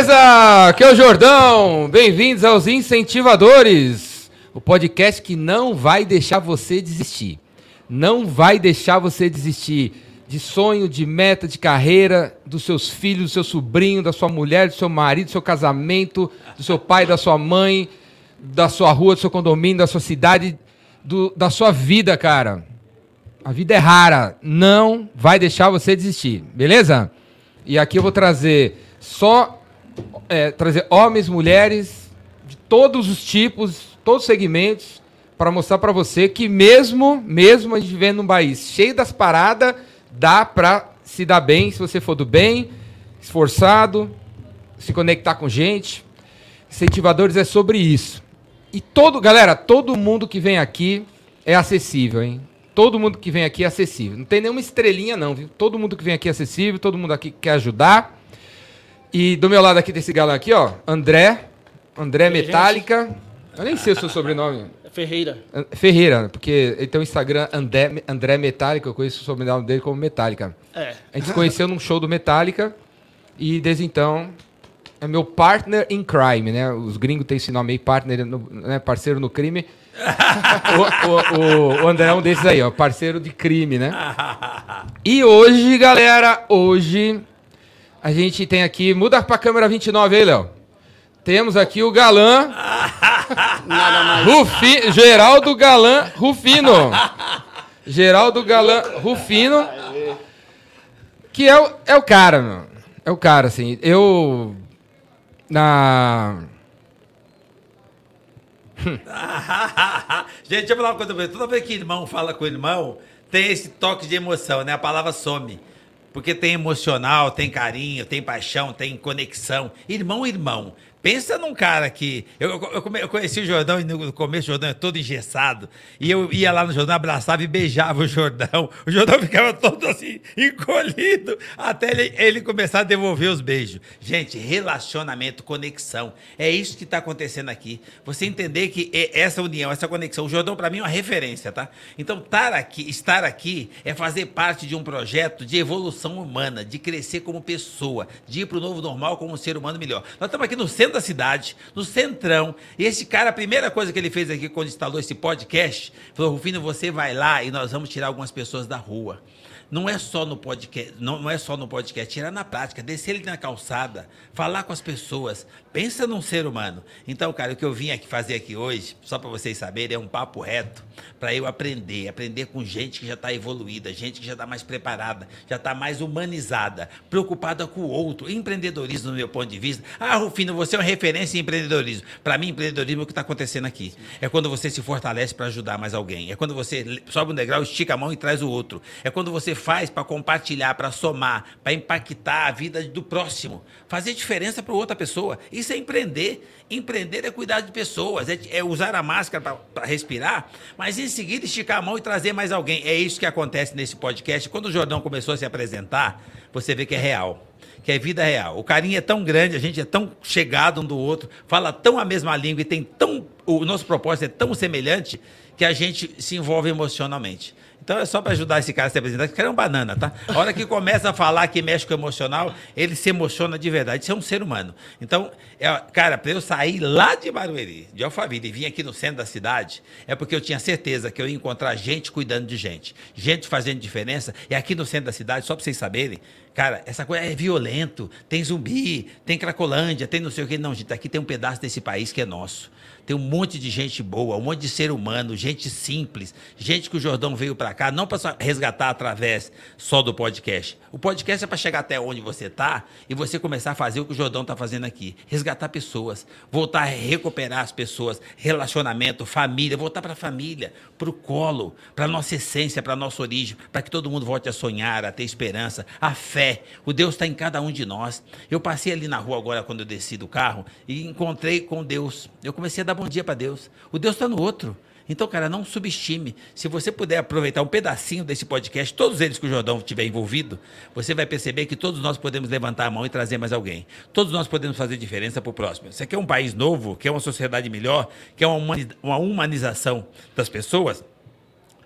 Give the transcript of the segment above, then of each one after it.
Beleza? Aqui é o Jordão. Bem-vindos aos Incentivadores, o podcast que não vai deixar você desistir. Não vai deixar você desistir de sonho, de meta, de carreira, dos seus filhos, do seu sobrinho, da sua mulher, do seu marido, do seu casamento, do seu pai, da sua mãe, da sua rua, do seu condomínio, da sua cidade, do, da sua vida, cara. A vida é rara, não vai deixar você desistir, beleza? E aqui eu vou trazer só é, trazer homens, mulheres de todos os tipos, todos os segmentos, para mostrar para você que mesmo, mesmo a gente vivendo num país cheio das paradas, dá para se dar bem se você for do bem, esforçado, se conectar com gente. Incentivadores é sobre isso. E todo, galera, todo mundo que vem aqui é acessível, hein? Todo mundo que vem aqui é acessível. Não tem nenhuma estrelinha, não, viu? Todo mundo que vem aqui é acessível, todo mundo aqui quer ajudar. E do meu lado aqui desse galã aqui, ó, André. André Metálica. Eu nem sei o seu sobrenome. É Ferreira. Ferreira, porque ele tem o Instagram André, André Metallica, eu conheço o sobrenome dele como Metallica. É. A gente se conheceu num show do Metallica e desde então é meu partner in crime, né? Os gringos têm esse nome aí, partner, no, né? parceiro no crime. o, o, o, o, André é um desses aí, ó, parceiro de crime, né? E hoje, galera, hoje a gente tem aqui, muda pra câmera 29 aí, Léo. Temos aqui o galã. Rufi, Geraldo Galã Rufino. Geraldo Galã Rufino. Que é o, é o cara, meu. É o cara, assim. Eu. Na. Gente, deixa eu falar uma coisa pra você. Toda vez que irmão fala com o irmão, tem esse toque de emoção, né? A palavra some. Porque tem emocional, tem carinho, tem paixão, tem conexão. Irmão, irmão. Pensa num cara que. Eu, eu, eu conheci o Jordão e no começo o Jordão é todo engessado. E eu ia lá no Jordão, abraçava e beijava o Jordão. O Jordão ficava todo assim, encolhido, até ele, ele começar a devolver os beijos. Gente, relacionamento, conexão. É isso que está acontecendo aqui. Você entender que essa união, essa conexão. O Jordão, para mim, é uma referência, tá? Então, estar aqui, estar aqui é fazer parte de um projeto de evolução humana, de crescer como pessoa, de ir para o novo normal como um ser humano melhor. Nós estamos aqui no centro da cidade, no centrão. E esse cara, a primeira coisa que ele fez aqui quando instalou esse podcast, falou: Rufino, você vai lá e nós vamos tirar algumas pessoas da rua. Não é só no podcast, não, não é só no podcast, tirar na prática, descer ele na calçada, falar com as pessoas, pensa num ser humano. Então, cara, o que eu vim aqui fazer aqui hoje, só para vocês saberem, é um papo reto para eu aprender, aprender com gente que já está evoluída, gente que já está mais preparada, já está mais humanizada, preocupada com o outro, empreendedorismo do meu ponto de vista. Ah, Rufino, você é uma referência em empreendedorismo. Para mim, empreendedorismo é o que está acontecendo aqui. É quando você se fortalece para ajudar mais alguém. É quando você sobe um degrau, estica a mão e traz o outro. É quando você faz para compartilhar, para somar, para impactar a vida do próximo, fazer diferença para outra pessoa. Isso é empreender. Empreender é cuidar de pessoas, é, é usar a máscara para respirar, mas em seguida esticar a mão e trazer mais alguém. É isso que acontece nesse podcast. Quando o Jordão começou a se apresentar, você vê que é real que é vida real. O carinho é tão grande, a gente é tão chegado um do outro, fala tão a mesma língua e tem tão. O nosso propósito é tão semelhante que a gente se envolve emocionalmente. Então é só para ajudar esse cara a se apresentar, que cara é um banana, tá? A hora que começa a falar que mexe com o emocional, ele se emociona de verdade. Isso é um ser humano. Então, é, cara, para eu sair lá de Barueri, de Alphaville, e vir aqui no centro da cidade, é porque eu tinha certeza que eu ia encontrar gente cuidando de gente, gente fazendo diferença. E aqui no centro da cidade, só para vocês saberem, cara, essa coisa é violento. Tem zumbi, tem cracolândia, tem não sei o que. Não, gente, aqui tem um pedaço desse país que é nosso. Tem um monte de gente boa, um monte de ser humano, gente simples, gente que o Jordão veio para cá não para resgatar através só do podcast. O podcast é para chegar até onde você está e você começar a fazer o que o Jordão está fazendo aqui, resgatar pessoas, voltar a recuperar as pessoas, relacionamento, família, voltar para a família, para o colo, para nossa essência, para nossa origem, para que todo mundo volte a sonhar, a ter esperança, a fé. O Deus está em cada um de nós. Eu passei ali na rua agora quando eu desci do carro e encontrei com Deus. Eu comecei a dar bom dia para Deus. O Deus está no outro. Então, cara, não subestime. Se você puder aproveitar um pedacinho desse podcast, todos eles que o Jordão tiver envolvido, você vai perceber que todos nós podemos levantar a mão e trazer mais alguém. Todos nós podemos fazer diferença para o próximo. Você quer um país novo, quer uma sociedade melhor, quer uma humanização das pessoas?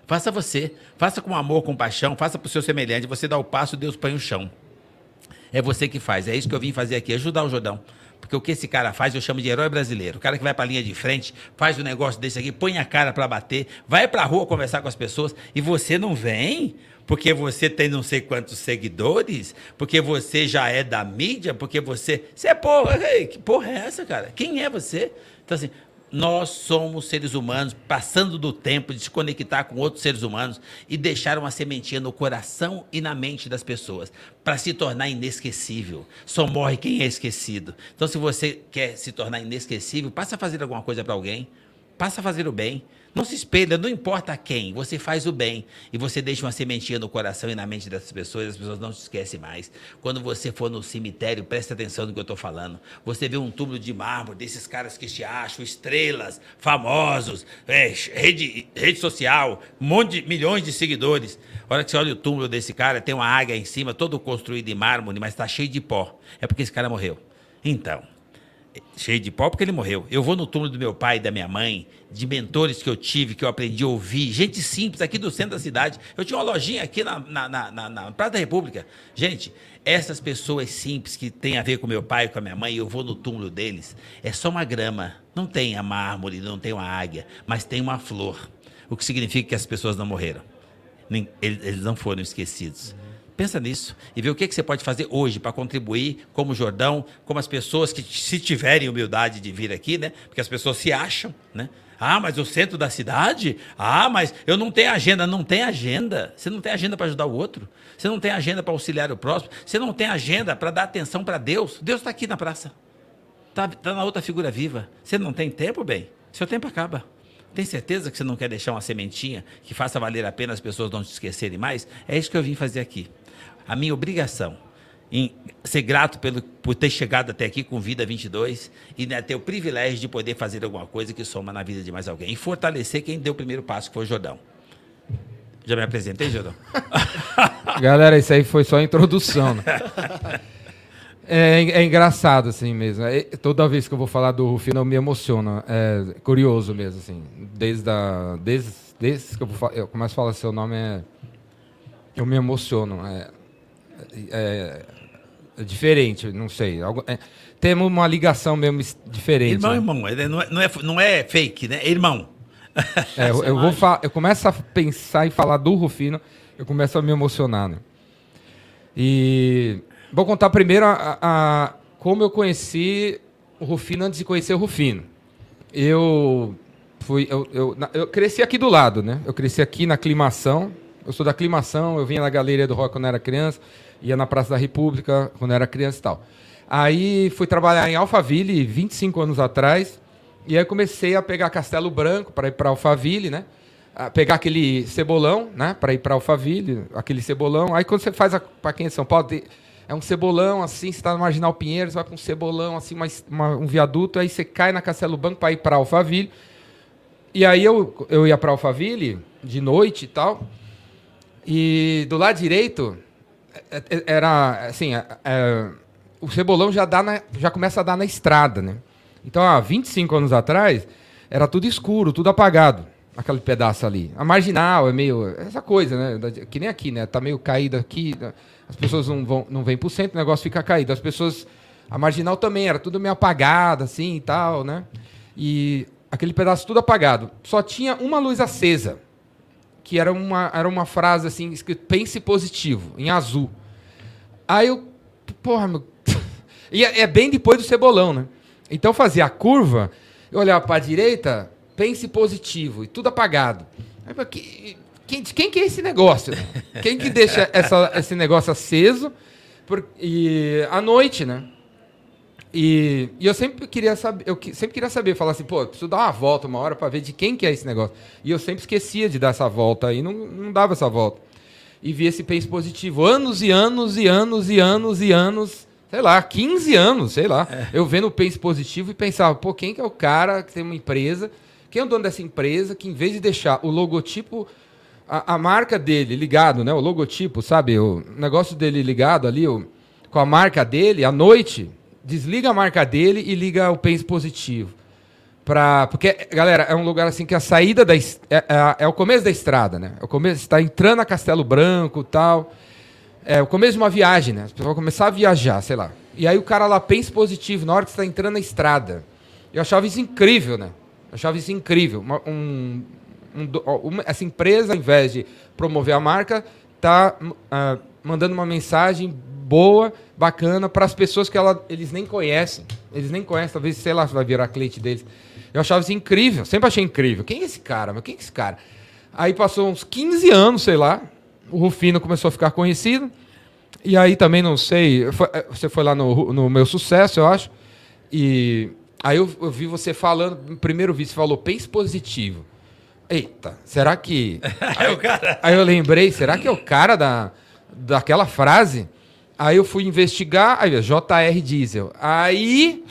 Faça você. Faça com amor, com paixão, faça para o seu semelhante. Você dá o passo, Deus põe o chão. É você que faz. É isso que eu vim fazer aqui, ajudar o Jordão Porque o que esse cara faz, eu chamo de herói brasileiro. O cara que vai pra linha de frente, faz um negócio desse aqui, põe a cara para bater, vai pra rua conversar com as pessoas e você não vem? Porque você tem não sei quantos seguidores, porque você já é da mídia, porque você. Você é porra. Ei, que porra é essa, cara? Quem é você? Então, assim, nós somos seres humanos, passando do tempo de se conectar com outros seres humanos e deixar uma sementinha no coração e na mente das pessoas, para se tornar inesquecível. Só morre quem é esquecido. Então, se você quer se tornar inesquecível, passa a fazer alguma coisa para alguém, passa a fazer o bem. Não se espelha, não importa quem, você faz o bem e você deixa uma sementinha no coração e na mente dessas pessoas, as pessoas não se esquecem mais. Quando você for no cemitério, preste atenção no que eu estou falando. Você vê um túmulo de mármore desses caras que te acham estrelas, famosos, é, rede, rede social, um monte de milhões de seguidores. A hora que você olha o túmulo desse cara, tem uma águia em cima, todo construído em mármore, mas está cheio de pó. É porque esse cara morreu. Então, cheio de pó porque ele morreu. Eu vou no túmulo do meu pai e da minha mãe, de mentores que eu tive, que eu aprendi a ouvir, gente simples aqui do centro da cidade. Eu tinha uma lojinha aqui na, na, na, na, Praça da República. Gente, essas pessoas simples que têm a ver com meu pai e com a minha mãe, eu vou no túmulo deles, é só uma grama. Não tem a mármore, não tem uma águia, mas tem uma flor. O que significa que as pessoas não morreram. Eles não foram esquecidos. Pensa nisso e vê o que, que você pode fazer hoje para contribuir, como Jordão, como as pessoas que, se tiverem humildade de vir aqui, né? Porque as pessoas se acham, né? Ah, mas o centro da cidade? Ah, mas eu não tenho agenda. Não tem agenda. Você não tem agenda para ajudar o outro. Você não tem agenda para auxiliar o próximo. Você não tem agenda para dar atenção para Deus. Deus está aqui na praça. Está tá na outra figura viva. Você não tem tempo, bem? Seu tempo acaba. Tem certeza que você não quer deixar uma sementinha que faça valer a pena as pessoas não te esquecerem mais? É isso que eu vim fazer aqui a minha obrigação em ser grato pelo, por ter chegado até aqui com Vida 22 e né, ter o privilégio de poder fazer alguma coisa que soma na vida de mais alguém. E fortalecer quem deu o primeiro passo, que foi o Jordão. Já me apresentei, Jordão? Galera, isso aí foi só a introdução. Né? É, é, engraçado, assim mesmo. É, toda vez que eu vou falar do Rufino, eu me emociono. É curioso mesmo, assim. Desde, a, desde, desde que eu, eu começo a falar seu nome, é, eu me emociono. É, é, é diferente, não sei. Algo, é, temos uma ligação mesmo diferente. Irmão, né? irmão. Ele não, é, não, é, não é fake, né? É irmão. É, eu, eu, vou eu começo a pensar e falar do Rufino, eu começo a me emocionar. Né? E vou contar primeiro a, a, como eu conheci o Rufino antes de conhecer o Rufino. Eu fui, eu, eu, eu cresci aqui do lado, né? Eu cresci aqui na aclimação. Eu sou da aclimação, eu vinha na Galeria do Rock quando era criança ia na Praça da República quando era criança e tal. Aí fui trabalhar em Alphaville 25 anos atrás, e aí comecei a pegar Castelo Branco para ir para Alphaville, né? A pegar aquele cebolão, né, para ir para Alphaville, aquele cebolão. Aí quando você faz para quem é de São Paulo, é um cebolão assim, você está no Marginal Pinheiro, você vai para um cebolão assim, uma, uma, um viaduto, aí você cai na Castelo Branco para ir para Alphaville. E aí eu, eu ia para Alphaville de noite e tal. E do lado direito era assim, é, é, o cebolão já, dá na, já começa a dar na estrada, né? Então, há 25 anos atrás, era tudo escuro, tudo apagado, aquele pedaço ali. A marginal é meio. Essa coisa, né? Que nem aqui, né? Tá meio caído aqui, as pessoas não, vão, não vêm pro centro, o negócio fica caído. As pessoas. A marginal também era tudo meio apagado, assim e tal, né? E aquele pedaço tudo apagado. Só tinha uma luz acesa que era uma, era uma frase assim, escrito pense positivo, em azul. Aí eu, porra, meu. e é, é bem depois do cebolão, né? Então eu fazia a curva, eu olhava para a direita, pense positivo, e tudo apagado. Aí, quem, quem que é esse negócio? Quem que deixa essa, esse negócio aceso? Por, e à noite, né? E, e, eu sempre queria saber, eu sempre queria saber, falar assim, pô, preciso dar uma volta uma hora para ver de quem que é esse negócio. E eu sempre esquecia de dar essa volta aí, não, não dava essa volta. E vi esse pace positivo. Anos e anos e anos e anos e anos, sei lá, 15 anos, sei lá. É. Eu vendo o pace positivo e pensava, pô, quem que é o cara que tem uma empresa, quem é o dono dessa empresa, que em vez de deixar o logotipo, a, a marca dele ligado, né, o logotipo, sabe, o negócio dele ligado ali, o, com a marca dele, à noite desliga a marca dele e liga o Pense Positivo. Pra, porque, galera, é um lugar assim que a saída da, é, é, é o começo da estrada, né? É o começo, está entrando a Castelo Branco tal. É o começo de uma viagem, né? As pessoas vão começar a viajar, sei lá. E aí o cara lá pensa positivo na hora que está entrando na estrada. Eu achava isso incrível, né? Eu achava isso incrível. Uma, um, um, uma, essa empresa, ao invés de promover a marca, tá uh, mandando uma mensagem boa, bacana para as pessoas que ela, eles nem conhecem. Eles nem conhecem, talvez, sei lá, se vai virar cliente deles. Eu achava isso incrível, sempre achei incrível. Quem é esse cara? Mas quem é esse cara? Aí passou uns 15 anos, sei lá, o Rufino começou a ficar conhecido. E aí também não sei, foi, eh, você foi lá no, no meu sucesso, eu acho. E aí eu, eu vi você falando, no primeiro vídeo você falou, pense positivo. Eita, será que. é o cara. Aí eu lembrei, será que é o cara da, daquela frase? Aí eu fui investigar, aí JR Diesel. Aí,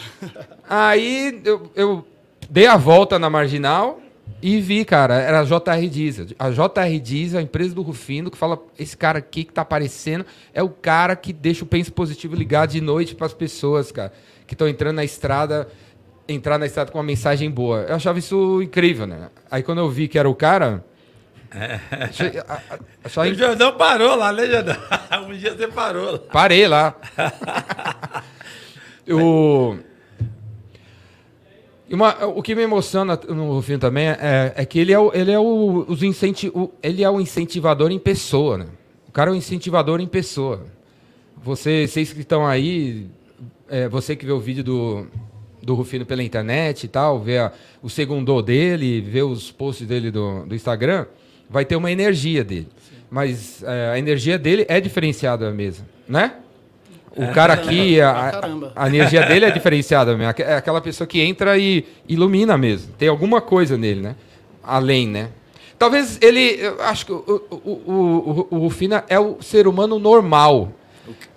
aí eu, eu dei a volta na marginal e vi, cara, era a JR Diesel. A JR Diesel, a empresa do Rufino, que fala: esse cara aqui que tá aparecendo é o cara que deixa o penso positivo ligado de noite para as pessoas, cara, que estão entrando na estrada, entrar na estrada com uma mensagem boa. Eu achava isso incrível, né? Aí quando eu vi que era o cara. É. A, o Jordão parou lá, né, Jordão? Um dia você parou lá. Parei lá. o. Uma, o que me emociona no Rufino também é, é que ele é, o, ele, é o, os incenti o, ele é o incentivador em pessoa, né? O cara é o incentivador em pessoa. Você, vocês que estão aí, é, você que vê o vídeo do, do Rufino pela internet e tal, vê a, o segundo dele, vê os posts dele do, do Instagram, vai ter uma energia dele. Sim. Mas é, a energia dele é diferenciada mesmo, né? O é, cara aqui, a, a, energia dele é diferenciada mesmo. É aquela pessoa que entra e ilumina mesmo. Tem alguma coisa nele, né? Além, né? Talvez ele. Acho que o, o, o, Rufina é o ser humano normal.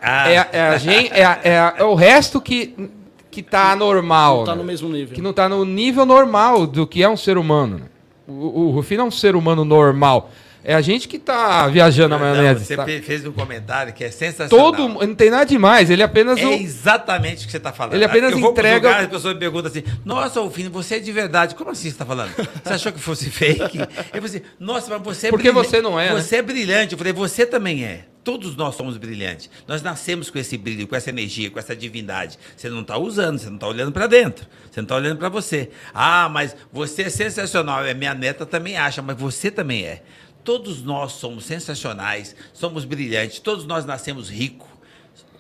Ah. É, é, a gente, é, o resto que, que tá anormal. Não tá né? no mesmo nível. Que não tá no nível normal do que é um ser humano. O, o Rufino é um ser humano normal. É a gente que tá viajando na maionese. Você tá? fez um comentário que é sensacional. Todo, não tem nada demais, ele apenas... É o... exatamente o que você está falando. Ele apenas eu entrega... Lugar, as pessoas me perguntam assim, nossa, Alfino, você é de verdade. Como assim você está falando? Você achou que fosse fake? Eu falei assim, nossa, mas você é Porque brilhante. você não é, Você né? é brilhante. Eu falei, você também é. Todos nós somos brilhantes. Nós nascemos com esse brilho, com essa energia, com essa divindade. Você não está usando, você não está olhando para dentro. Você não está olhando para você. Ah, mas você é sensacional. É minha neta também acha, mas você também é. Todos nós somos sensacionais, somos brilhantes, todos nós nascemos ricos,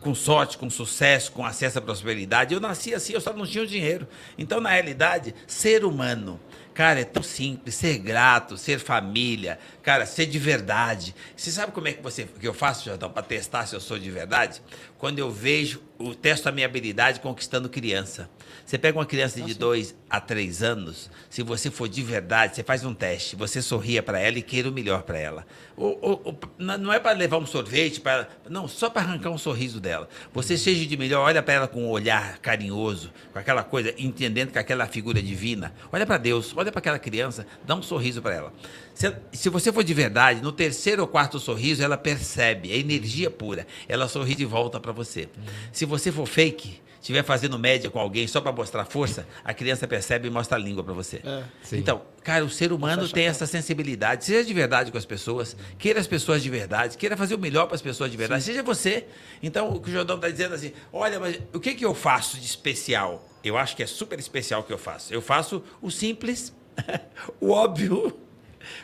com sorte, com sucesso, com acesso à prosperidade. Eu nasci assim, eu só não tinha o dinheiro. Então, na realidade, ser humano, cara, é tão simples, ser grato, ser família, cara, ser de verdade. Você sabe como é que você que eu faço, Jordão, para testar se eu sou de verdade? Quando eu vejo, eu testo a minha habilidade conquistando criança. Você pega uma criança de 2 a 3 anos, se você for de verdade, você faz um teste, você sorria para ela e queira o melhor para ela. Ou, ou, ou, não é para levar um sorvete, para não, só para arrancar um sorriso dela. Você seja de melhor, olha para ela com um olhar carinhoso, com aquela coisa, entendendo que aquela figura divina. Olha para Deus, olha para aquela criança, dá um sorriso para ela. Se, se, você for de verdade, no terceiro ou quarto sorriso, ela percebe, é energia pura. Ela sorri de volta para você. Se você for fake, estiver fazendo média com alguém só para mostrar força, a criança percebe e mostra a língua para você. É, então, cara, o ser humano tem essa sensibilidade. Seja de verdade com as pessoas, queira as pessoas de verdade, queira fazer o melhor para as pessoas de verdade, Sim. seja você. Então, o que o Jordão está dizendo assim, olha, mas o que, que eu faço de especial? Eu acho que é super especial o que eu faço. Eu faço o simples, o óbvio,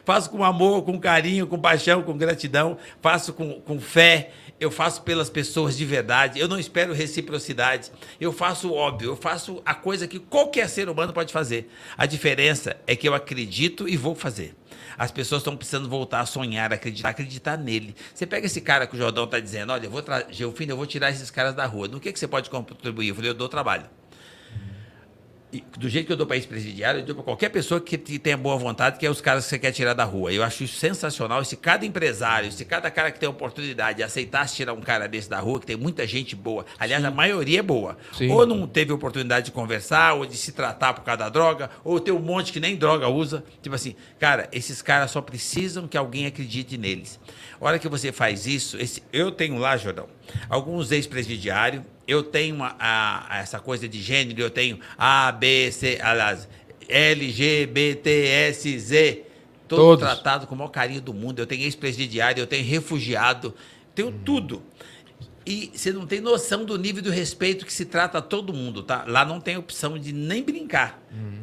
faço com amor, com carinho, com paixão, com gratidão, faço com, com fé, eu faço pelas pessoas de verdade, eu não espero reciprocidade, eu faço o óbvio, eu faço a coisa que qualquer ser humano pode fazer. A diferença é que eu acredito e vou fazer. As pessoas estão precisando voltar a sonhar, acreditar, acreditar nele. Você pega esse cara que o Jordão está dizendo, olha, eu vou, eu vou tirar esses caras da rua. No que, que você pode contribuir? Eu falei, eu dou trabalho do jeito que eu dou para ex-presidiário, eu dou para qualquer pessoa que tenha boa vontade, que é os caras que você quer tirar da rua. Eu acho isso sensacional. Se cada empresário, se cada cara que tem oportunidade aceitasse tirar um cara desse da rua, que tem muita gente boa, aliás, Sim. a maioria é boa, Sim. ou não teve oportunidade de conversar, ou de se tratar por causa da droga, ou tem um monte que nem droga usa. Tipo assim, cara, esses caras só precisam que alguém acredite neles. A hora que você faz isso, esse, eu tenho lá, Jordão, alguns ex-presidiários, eu tenho a, a, essa coisa de gênero, eu tenho A, B, C, aliás, L, G, B, T, S, Z, todo Todos. tratado com o maior carinho do mundo. Eu tenho ex-presidiário, eu tenho refugiado, tenho hum. tudo. E você não tem noção do nível do respeito que se trata a todo mundo, tá? Lá não tem opção de nem brincar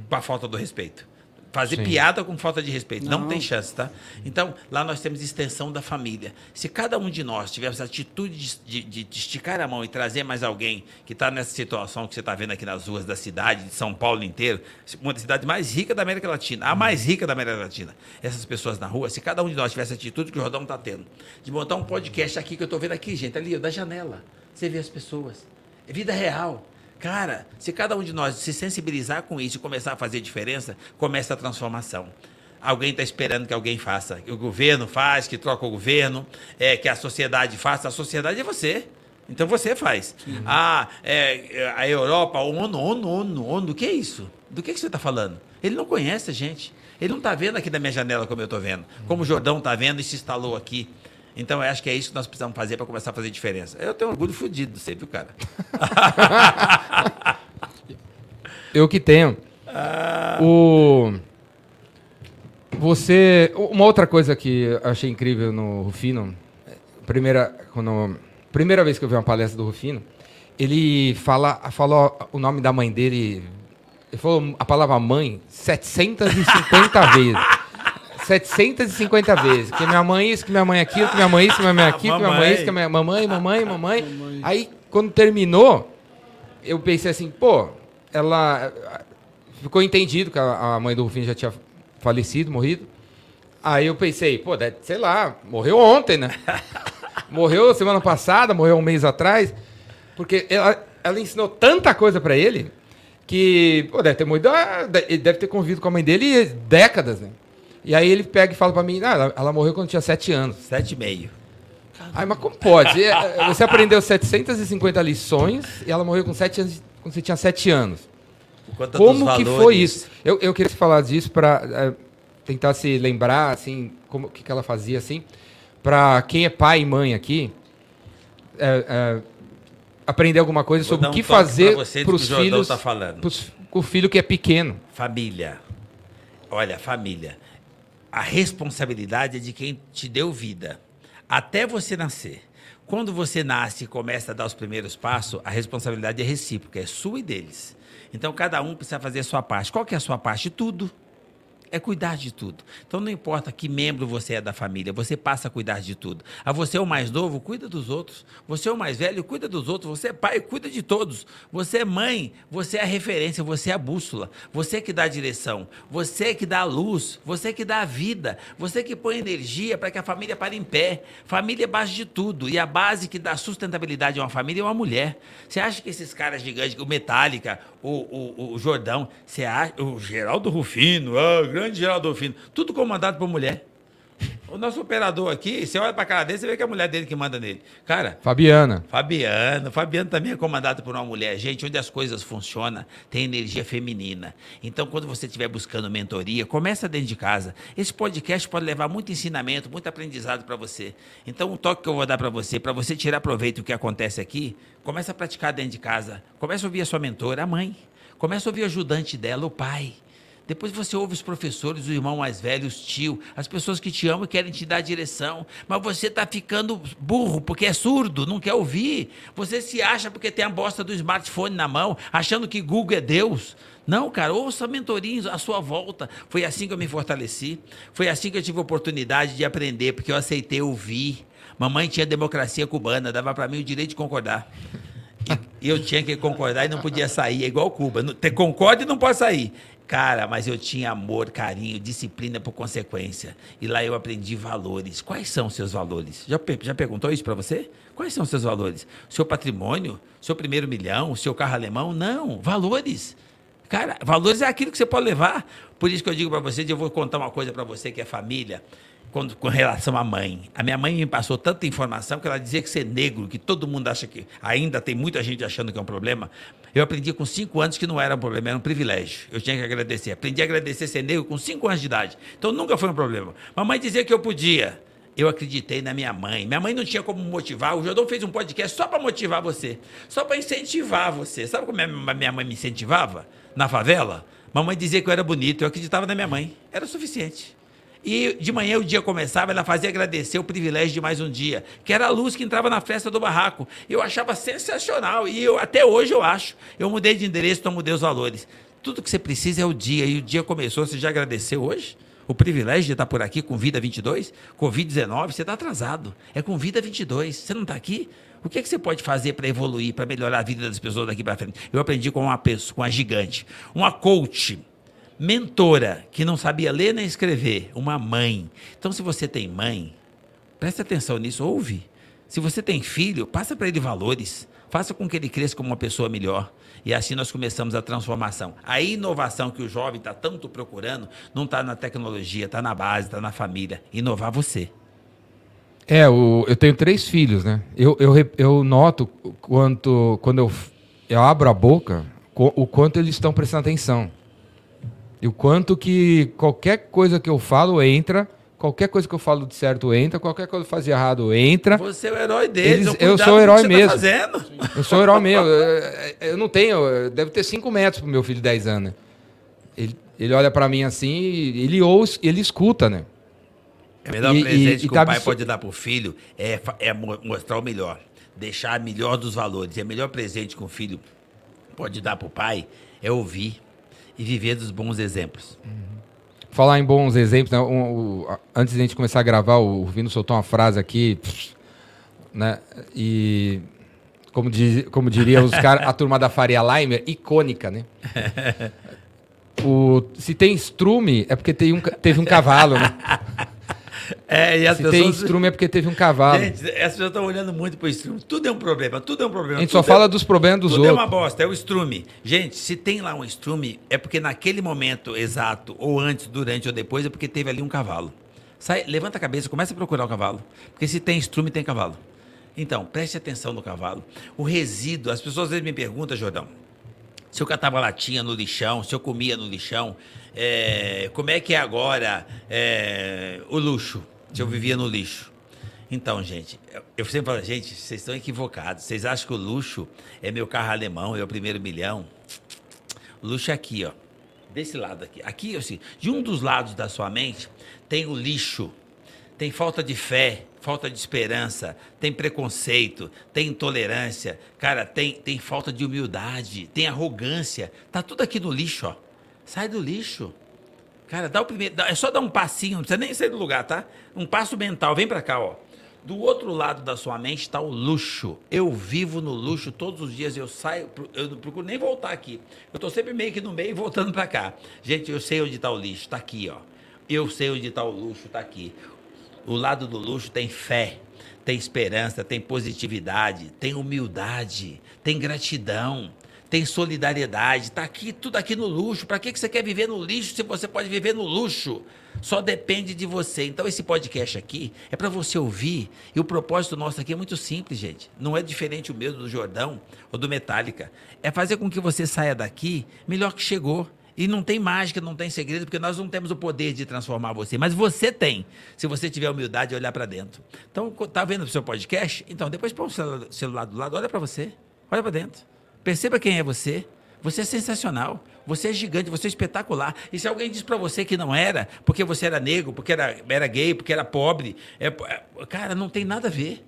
com a falta do respeito. Fazer Sim. piada com falta de respeito. Não. Não. tem chance, tá? Então, lá nós temos extensão da família. Se cada um de nós tivermos a atitude de, de- de- esticar a mão e trazer mais alguém que está nessa situação que você está vendo aqui nas ruas da cidade, de São Paulo inteiro, uma das cidades mais ricas da América Latina, a mais rica da América Latina. Essas pessoas na rua, se cada um de nós tivesse a atitude que o Jordão está tendo, de montar um podcast aqui que eu estou vendo aqui, gente, ali, da janela. Você vê as pessoas. É vida real. Cara, se cada um de nós se sensibilizar com isso e começar a fazer diferença, começa a transformação. Alguém está esperando que alguém faça. Que o governo faz, que troca o governo, é, que a sociedade faça. A sociedade é você. Então você faz. Ah, é, a Europa, a ONU, ONU, ONU, ONU, do que é isso? Do que, que você está falando? Ele não conhece a gente. Ele não está vendo aqui da minha janela como eu estou vendo. Como o Jordão está vendo e se instalou aqui. Então, eu acho que é isso que nós precisamos fazer para começar a fazer diferença. Eu tenho orgulho fodido de você, viu, cara? Eu que tenho. Ah. O. Você. Uma outra coisa que eu achei incrível no Rufino. Primeira, quando, primeira vez que eu vi uma palestra do Rufino, ele fala, falou o nome da mãe dele. Ele falou a palavra mãe 750 vezes. 750 vezes. Que minha mãe isso, que minha mãe aquilo, que minha mãe isso, que minha mãe aquilo, que minha mãe isso, que minha mamãe, mamãe, mamãe. Aí, quando terminou, eu pensei assim, pô, ela ficou entendido que a, a mãe do Rufino já tinha falecido, morrido. Aí eu pensei, pô, deve- sei lá, morreu ontem, né? morreu semana passada, morreu um mês atrás. Porque ela, ela ensinou tanta coisa pra ele que, pô, deve ter morrido, ah, deve ter convivido com a mãe dele décadas, né? E aí ele pega e fala pra mim, ah, ela, ela morreu quando tinha sete anos. Sete e meio. Ai, mas como pode? É, Você aprendeu 750 lições e ela morreu com sete anos, quando você tinha sete anos. Como que valores. foi isso? Eu, eu queria falar disso para tentar se lembrar, assim, como o que, que ela fazia, assim, para quem é pai e mãe aqui, é, aprender alguma coisa Vou sobre o um que fazer para os filhos, tá falando. pros- com o filho que é pequeno. Família. Olha, família. A responsabilidade é de quem te deu vida. Até você nascer. Quando você nasce e começa a dar os primeiros passos, a responsabilidade é recíproca, é sua e deles. Então cada um precisa fazer a sua parte. Qual que é a sua parte? Tudo. É cuidar de tudo. Então não importa que membro você é da família, você passa a cuidar de tudo. A você é o mais novo, cuida dos outros. Você é o mais velho, cuida dos outros. Você é pai, cuida de todos. Você é mãe, você é a referência, você é a bússola. Você que dá a direção, você que dá a luz, você que dá a vida, você que põe energia para que a família pare em pé. Família é base de tudo. E a base que dá sustentabilidade a uma família é uma mulher. Você acha que esses caras gigantes, o Metallica, o, o, o Jordão, você acha, o Geraldo Rufino, ah, o grande Geraldo Rufino, tudo comandado por mulher. O nosso operador aqui, você olha pra cara dele, você vê que é a mulher dele que manda nele. Cara, Fabiana. Fabiano, Fabiano também é comandado por uma mulher. Gente, onde as coisas funcionam, tem energia feminina. Então, quando você estiver buscando mentoria, começa dentro de casa. Esse podcast pode levar muito ensinamento, muito aprendizado para você. Então, um toque que eu vou dar para você, para você tirar proveito do que acontece aqui, começa a praticar dentro de casa. Começa a ouvir a sua mentora, a mãe. Começa a ouvir o ajudante dela, o pai. Depois você ouve os professores, o irmão mais velho, os tio, as pessoas que te amam e querem te dar direção. Mas você está ficando burro porque é surdo, não quer ouvir. Você se acha porque tem a bosta do smartphone na mão, achando que Google é Deus. Não, cara, ouça mentorinhos à sua volta. Foi assim que eu me fortaleci. Foi assim que eu tive a oportunidade de aprender, porque eu aceitei ouvir. Mamãe tinha democracia cubana, dava para mim o direito de concordar. E eu tinha que concordar e não podia sair, é igual Cuba. Concorda e não pode sair. Cara, mas eu tinha amor, carinho, disciplina por consequência. E lá eu aprendi valores. Quais são os seus valores? Já, já perguntou isso para você? Quais são os seus valores? Seu patrimônio? Seu primeiro milhão? Seu carro alemão? Não, valores. Cara, valores é aquilo que você pode levar. Por isso que eu digo para vocês, eu vou contar uma coisa para você que é família, quando- com relação à mãe. A minha mãe me passou tanta informação que ela dizia que ser negro, que todo mundo acha que ainda tem muita gente achando que é um problema. Eu aprendi com cinco anos que não era um problema, era um privilégio. Eu tinha que agradecer. Aprendi a agradecer ser negro com cinco anos de idade. Então nunca foi um problema. Mamãe dizia que eu podia. Eu acreditei na minha mãe. Minha mãe não tinha como motivar. O Jordão fez um podcast só para motivar você, só para incentivar você. Sabe como a minha mãe me incentivava? Na favela? Mamãe dizia que eu era bonito, eu acreditava na minha mãe. Era o suficiente. E de manhã o dia começava, ela fazia agradecer o privilégio de mais um dia, que era a luz que entrava na festa do barraco. Eu achava sensacional e eu, até hoje eu acho. Eu mudei de endereço, então mudei os valores. Tudo que você precisa é o dia e o dia começou. Você já agradeceu hoje? O privilégio de estar por aqui com Vida 22, Covid-19, você está atrasado. É com Vida 22. Você não está aqui? O que, é que você pode fazer para evoluir, para melhorar a vida das pessoas daqui para frente? Eu aprendi com uma pessoa, com uma gigante, uma coach mentora que não sabia ler nem escrever, uma mãe. Então, se você tem mãe, preste atenção nisso, ouve. Se você tem filho, passa para ele valores. Faça com que ele cresça como uma pessoa melhor. E assim nós começamos a transformação. A inovação que o jovem está tanto procurando não está na tecnologia, está na base, está na família. Inovar você. É, o, eu tenho três filhos, né? Eu, eu, eu noto quanto, quando eu, eu abro a boca, o quanto eles estão prestando atenção. E o quanto que qualquer coisa que eu falo entra, qualquer coisa que eu falo de certo entra, qualquer coisa que eu fazia errado entra. Você é o herói deles. Eles, eu sou o herói tá mesmo. Tá eu sou o herói mesmo. Eu, eu, não tenho, deve ter 5 metros pro meu filho de 10 anos. Né? Ele, ele olha para mim assim, ele ouve, ele escuta, né? O melhor e, presente e, que e o pai pode dar pro filho é, é mostrar o melhor, deixar melhor dos valores. E o melhor presente que um filho pode dar pro pai é ouvir e viver dos bons exemplos. Uhum. Falar em bons exemplos, né? Um, um, antes de a gente começar a gravar, o Vino soltou uma frase aqui, né? E como, diz, como diria os caras, a turma da Faria Limer, icônica, né? O, se tem estrume, é porque tem um, teve um cavalo, né? É, e as Se pessoas... tem estrume é porque teve um cavalo. Gente, as pessoas estão olhando muito para o estrume. Tudo é um problema, tudo é um problema. A gente só é... fala dos problemas dos tudo outros. Tudo é uma bosta, é o estrume. Gente, se tem lá um estrume, é porque naquele momento exato, ou antes, durante ou depois, é porque teve ali um cavalo. Sai, levanta a cabeça, começa a procurar o cavalo. Porque se tem estrume, tem cavalo. Então, preste atenção no cavalo. O resíduo, as pessoas às vezes me perguntam, Jordão, se eu catava latinha no lixão, se eu comia no lixão, é, como é que é agora é, o luxo? Se eu vivia no lixo. Então, gente, eu sempre falo, gente, vocês estão equivocados. Vocês acham que o luxo é meu carro alemão, é o primeiro milhão? O luxo é aqui, ó. Desse lado aqui. Aqui, assim, de um dos lados da sua mente, tem o lixo. Tem falta de fé, falta de esperança, tem preconceito, tem intolerância, cara, tem, tem falta de humildade, tem arrogância. Tá tudo aqui no lixo, ó. Sai do lixo. Cara, dá o primeiro. É só dar um passinho, não precisa nem sair do lugar, tá? Um passo mental. Vem para cá, ó. Do outro lado da sua mente está o luxo. Eu vivo no luxo todos os dias. Eu saio, eu não procuro nem voltar aqui. Eu estou sempre meio que no meio e voltando para cá. Gente, eu sei onde está o lixo. Está aqui, ó. Eu sei onde está o luxo. Está aqui. O lado do luxo tem fé, tem esperança, tem positividade, tem humildade, tem gratidão tem solidariedade, está aqui, tudo aqui no luxo. Para que, que você quer viver no lixo se você pode viver no luxo? Só depende de você. Então, esse podcast aqui é para você ouvir. E o propósito nosso aqui é muito simples, gente. Não é diferente o mesmo do Jordão ou do Metallica. É fazer com que você saia daqui melhor que chegou. E não tem mágica, não tem segredo, porque nós não temos o poder de transformar você. Mas você tem, se você tiver humildade e olhar para dentro. Então, tá vendo o seu podcast? Então, depois põe o celular do lado, olha para você, olha para dentro. Perceba quem é você. Você é sensacional. Você é gigante, você é espetacular. E se alguém diz para você que não era, porque você era negro, porque era, era gay, porque era pobre, é, é, cara, não tem nada a ver.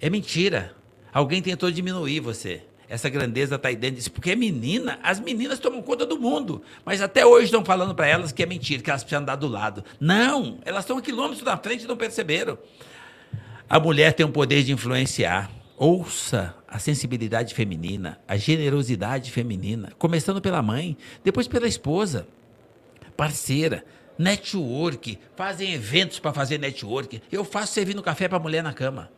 É mentira. Alguém tentou diminuir você. Essa grandeza está aí dentro disso. Porque é menina, as meninas tomam conta do mundo. Mas até hoje estão falando para elas que é mentira, que elas precisam andar do lado. Não, elas estão a quilômetros da frente e não perceberam. A mulher tem o poder de influenciar. Ouça a sensibilidade feminina, a generosidade feminina, começando pela mãe, depois pela esposa, parceira, network, fazem eventos para fazer network. Eu faço servindo café para mulher na cama.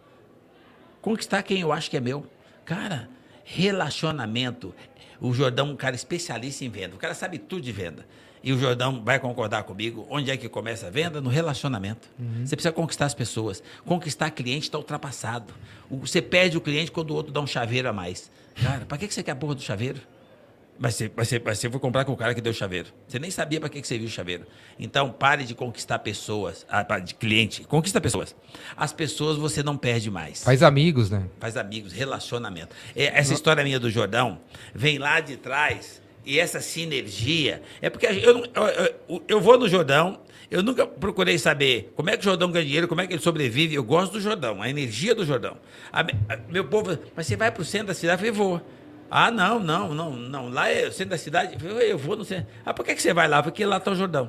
Conquistar quem eu acho que é meu. Cara, relacionamento. O Jordão é um cara especialista em venda. O cara sabe tudo de venda e o Jordão vai concordar comigo, onde é que começa a venda? No relacionamento. Uhum. Você precisa conquistar as pessoas. Conquistar cliente está ultrapassado. Você perde o cliente quando o outro dá um chaveiro a mais. Cara, para que você quer a porra do chaveiro? Mas você, mas, você, mas você foi comprar com o cara que deu chaveiro. Você nem sabia para que, que servia o chaveiro. Então, pare de conquistar pessoas, ah, de cliente. Conquista pessoas. As pessoas você não perde mais. Faz amigos, né? Faz amigos, relacionamento. É, essa história minha do Jordão vem lá de trás e essa sinergia. É porque eu, eu, eu- vou no Jordão, eu nunca procurei saber como é que o Jordão ganha dinheiro, como é que ele sobrevive. Eu gosto do Jordão, a energia do Jordão. A a- meu povo, mas você vai para o centro da cidade? Eu falei, vou. Ah, não, não, não, não. Lá é o centro da cidade. Eu falei, eu vou no centro. Ah, por que, que você vai lá? Porque lá está o Jordão.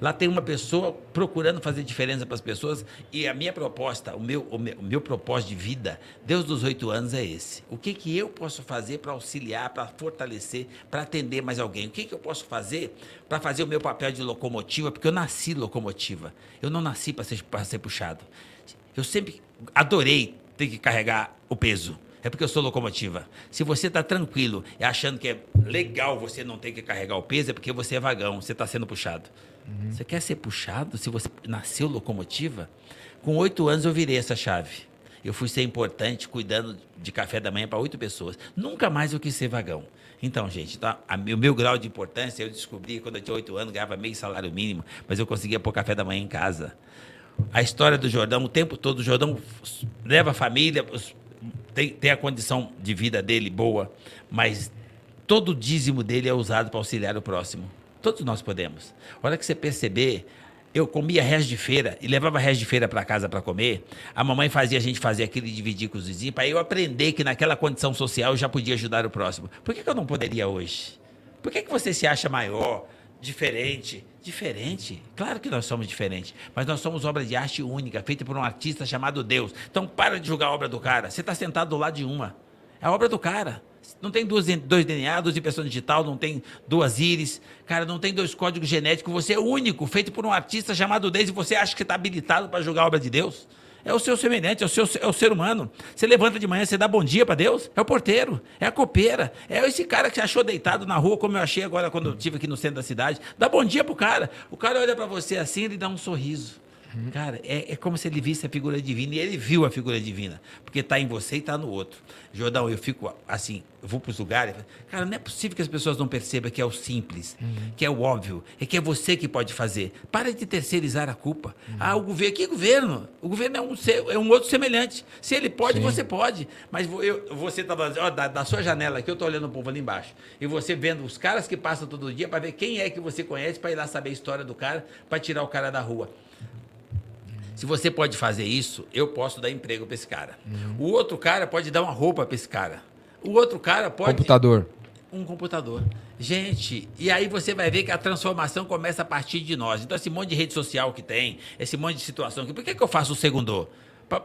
Lá tem uma pessoa procurando fazer diferença para as pessoas e a minha proposta, o meu, o meu, o meu propósito de vida, Deus dos oito anos é esse. O que, que eu posso fazer para auxiliar, para fortalecer, para atender mais alguém? O que, que eu posso fazer para fazer o meu papel de locomotiva? Porque eu nasci locomotiva. Eu não nasci para ser, ser puxado. Eu sempre adorei ter que carregar o peso. É porque eu sou locomotiva. Se você está tranquilo e achando que é legal você não ter que carregar o peso, é porque você é vagão, você está sendo puxado. Você quer ser puxado se você nasceu locomotiva? Com oito anos eu virei essa chave. Eu fui ser importante cuidando de café da manhã para oito pessoas. Nunca mais eu quis ser vagão. Então, gente, tá, a- o meu grau de importância eu descobri quando eu tinha oito anos, ganhava meio salário mínimo, mas eu conseguia pôr café da manhã em casa a história do Jordão, o tempo todo, o Jordão leva a família, tem, tem a condição de vida dele boa, mas todo o dízimo dele é usado para auxiliar o próximo. Todos nós podemos. A hora que você perceber, eu comia resto de feira e levava resto de feira para casa para comer, a mamãe fazia a gente fazer aquilo e dividir com os vizinhos, para eu aprender que naquela condição social eu já podia ajudar o próximo. Por que, que eu não poderia hoje? Por que, que você se acha maior, diferente? Diferente? Claro que nós somos diferentes, mas nós somos obra de arte única, feita por um artista chamado Deus. Então para de julgar a obra do cara. Você está sentado do lado de uma. É a obra do cara. Não tem duas, dois DNA, duas impressões digital, não tem duas íris. Cara, não tem dois códigos genéticos. Você é único, feito por um artista chamado Deus, e você acha que está habilitado para julgar a obra de Deus? É o seu semelhante, é o, seu, é o ser humano. Você levanta de manhã, você dá bom dia para Deus? É o porteiro, é a copeira, é esse cara que você achou deitado na rua, como eu achei agora quando eu estive aqui no centro da cidade. Dá bom dia pro cara. O cara olha para você assim ele dá um sorriso. Cara, é, é como se ele visse a figura divina e ele viu a figura divina, porque está em você e está no outro. Jordão, eu fico assim, eu vou para os lugares, cara, não é possível que as pessoas não percebam que é o simples, que é o óbvio, é que é você que pode fazer. Para de terceirizar a culpa. Ah, o governo, que governo? O governo é um, ser- é um outro semelhante. Se ele pode, você pode. Mas eu, você está ó, da, da sua janela aqui, eu estou olhando o povo ali embaixo, e você vendo os caras que passam todo dia para ver quem é que você conhece, para ir lá saber a história do cara, para tirar o cara da rua. Se você pode fazer isso, eu posso dar emprego para esse cara. O outro cara pode dar uma roupa para esse cara. O outro cara pode. Computador. Um computador. Gente, e aí você vai ver que a transformação começa a partir de nós. Então, esse monte de rede social que tem, esse monte de situação aqui, por que, que eu faço o segundo? Para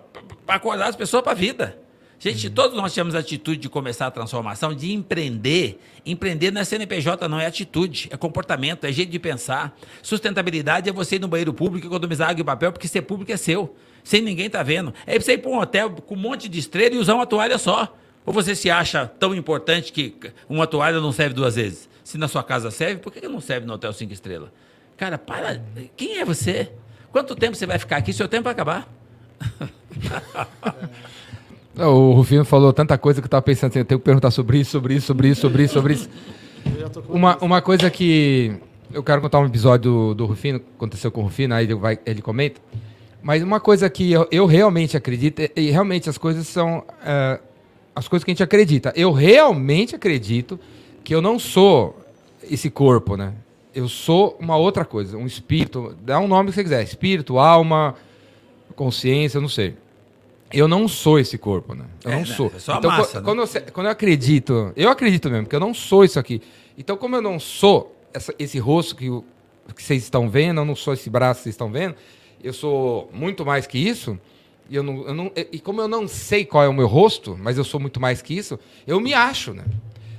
acordar as pessoas para a vida. Gente, todos nós temos a atitude de começar a transformação, de empreender. Empreender não é CNPJ, não é atitude, é comportamento, é jeito de pensar. Sustentabilidade é você ir no banheiro público, economizar água e papel, porque ser público é seu, sem ninguém tá vendo. É você ir para um hotel com um monte de estrela e usar uma toalha só. Ou você se acha tão importante que uma toalha não serve duas vezes? Se na sua casa serve, por que não serve no hotel cinco estrelas? Cara, para. Quem é você? Quanto tempo você vai ficar aqui? Seu tempo vai acabar. O Rufino falou tanta coisa que eu tava pensando assim, eu tenho que perguntar sobre isso, sobre isso, sobre isso, sobre isso, sobre isso. Uma, uma coisa que eu quero contar um episódio do, do Rufino, aconteceu com o Rufino, aí ele, vai, ele comenta. Mas uma coisa que eu, eu realmente acredito, e- realmente as coisas são é, as coisas que a gente acredita. Eu realmente acredito que eu não sou esse corpo, né? Eu sou uma outra coisa, um espírito, dá um nome que você quiser, espírito, alma, consciência, não sei. Eu não sou esse corpo, né? Eu É, não né? sou. É só a então, massa, né? quando, você- quando eu acredito, eu acredito mesmo, que eu não sou isso aqui. Então, como eu não sou essa- esse rosto que, o- que vocês estão vendo, eu não sou esse braço que vocês estão vendo, eu sou muito mais que isso. E, eu não, eu não- e- e como eu não sei qual é o meu rosto, mas eu sou muito mais que isso, eu me acho, né?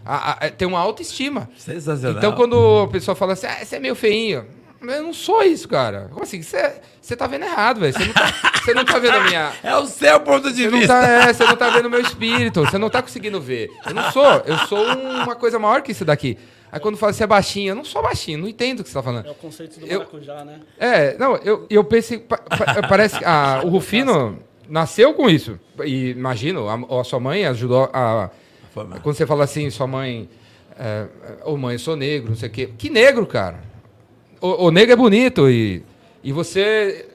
A, a, tem uma autoestima. Sensacional. Então, quando a pessoa fala assim, ah, você é meio feinho. Eu não sou isso, cara. Como assim? Você, você tá vendo errado, velho. Você não tá, você não tá vendo a minha. É o seu ponto de Você não, vista. tá, é, você não tá vendo o meu espírito, você não tá conseguindo ver. Eu não sou, eu sou um- uma coisa maior que isso daqui. Aí quando fala você é baixinho, eu não sou baixinho, não entendo o que você tá falando. É o conceito do Eu- maracujá, né? É, não, eu, eu pensei, pa- pa- parece que a- o Rufino nasceu com isso. E imagino, a, a sua mãe ajudou a. Quando você fala assim, sua mãe. É, Ô mãe, eu sou negro, não sei o quê. Que negro, cara? O, o negro é bonito e, e você.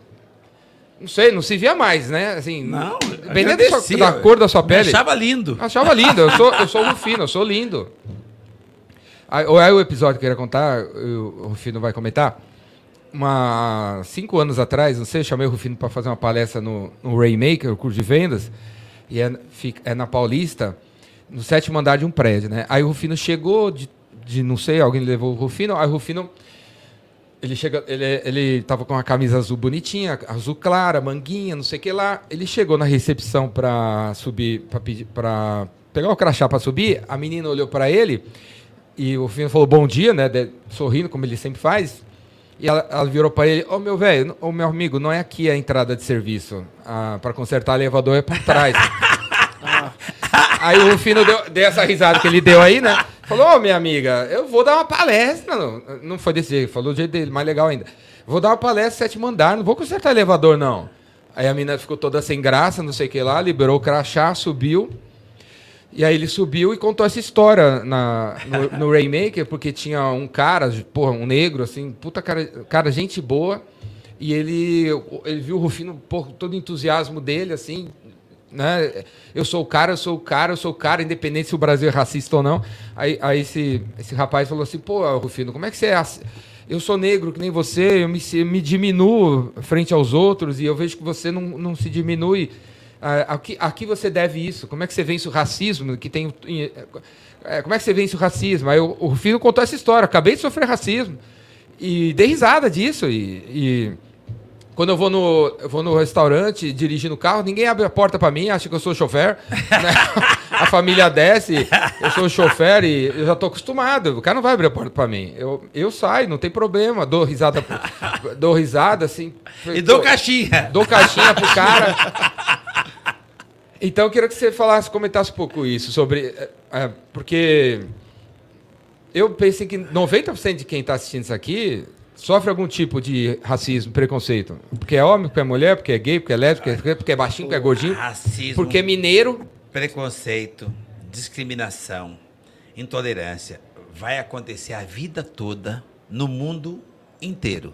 Não sei, não se via mais, né? Assim, Não, dependendo da, sua- da cor da sua pele. achava lindo. Achava lindo, eu sou, eu sou Rufino, eu sou lindo. Aí, ou é o episódio que eu queria contar, eu- o Rufino vai comentar. Uma, cinco anos atrás, não sei, eu chamei o Rufino para fazer uma palestra no, no Raymaker, o curso de vendas, e é, fica- é na Paulista, no sétimo andar de um prédio, né? Aí o Rufino chegou de, de não sei, alguém levou o Rufino, aí o Rufino ele chega, ele, ele tava com uma camisa azul bonitinha, azul clara, manguinha, não sei o que lá. Ele chegou na recepção para subir, para pedir, para pegar o crachá para subir. A menina olhou para ele e o Fino falou bom dia, né, de- sorrindo como ele sempre faz. E ela, ela virou para ele, ô meu velho, ô meu amigo, não é aqui a entrada de serviço. para consertar elevador é por trás. Aí o Rufino deu, deu essa risada que ele deu aí, né? Falou, ô minha amiga, eu vou dar uma palestra. Não, não foi desse jeito, falou do jeito dele, mais legal ainda. Vou dar uma palestra sétimo andar, não vou consertar elevador, não. Aí a menina ficou toda sem graça, não sei o que lá, liberou o crachá, subiu. E aí ele subiu e contou essa história na, no, no porque tinha um cara, porra, um negro, assim, puta cara, cara gente boa. E ele, ele viu o Rufino, porra, todo o entusiasmo dele, assim, né? Eu sou o cara, eu sou o cara, eu sou o cara, independente se o Brasil é racista ou não. Aí, aí esse, esse rapaz falou assim, pô, Rufino, como é que você é assim? Eu sou negro que nem você, eu me, eu me diminuo frente aos outros e eu vejo que você não, não se diminui. Ah, aqui, aqui você deve isso. Como é que você vence o racismo? Que tem, é, como é que você vence o racismo? Aí o, o Rufino contou essa história. Acabei de sofrer racismo. E dei risada disso. E, e quando eu vou no, eu vou no restaurante dirigindo o carro, ninguém abre a porta para mim, acha que eu sou chofer. né? A família desce, eu sou chofer e eu já tô acostumado. O cara não vai abrir a porta para mim. Eu, eu saio, não tem problema. Dou risada, dou risada assim. E dou Pô, caixinha. Dou caixinha pro cara. Então eu queria que você falasse, comentasse um pouco isso sobre. é, é, porque eu pensei que 90% de quem está assistindo isso aqui sofre algum tipo de racismo, preconceito. Porque é homem, porque é mulher, porque é gay, porque é lésbico, porque é- porque é baixinho, porque é gordinho. Racismo, Porque é mineiro. preconceito, discriminação, intolerância vai acontecer a vida toda no mundo inteiro.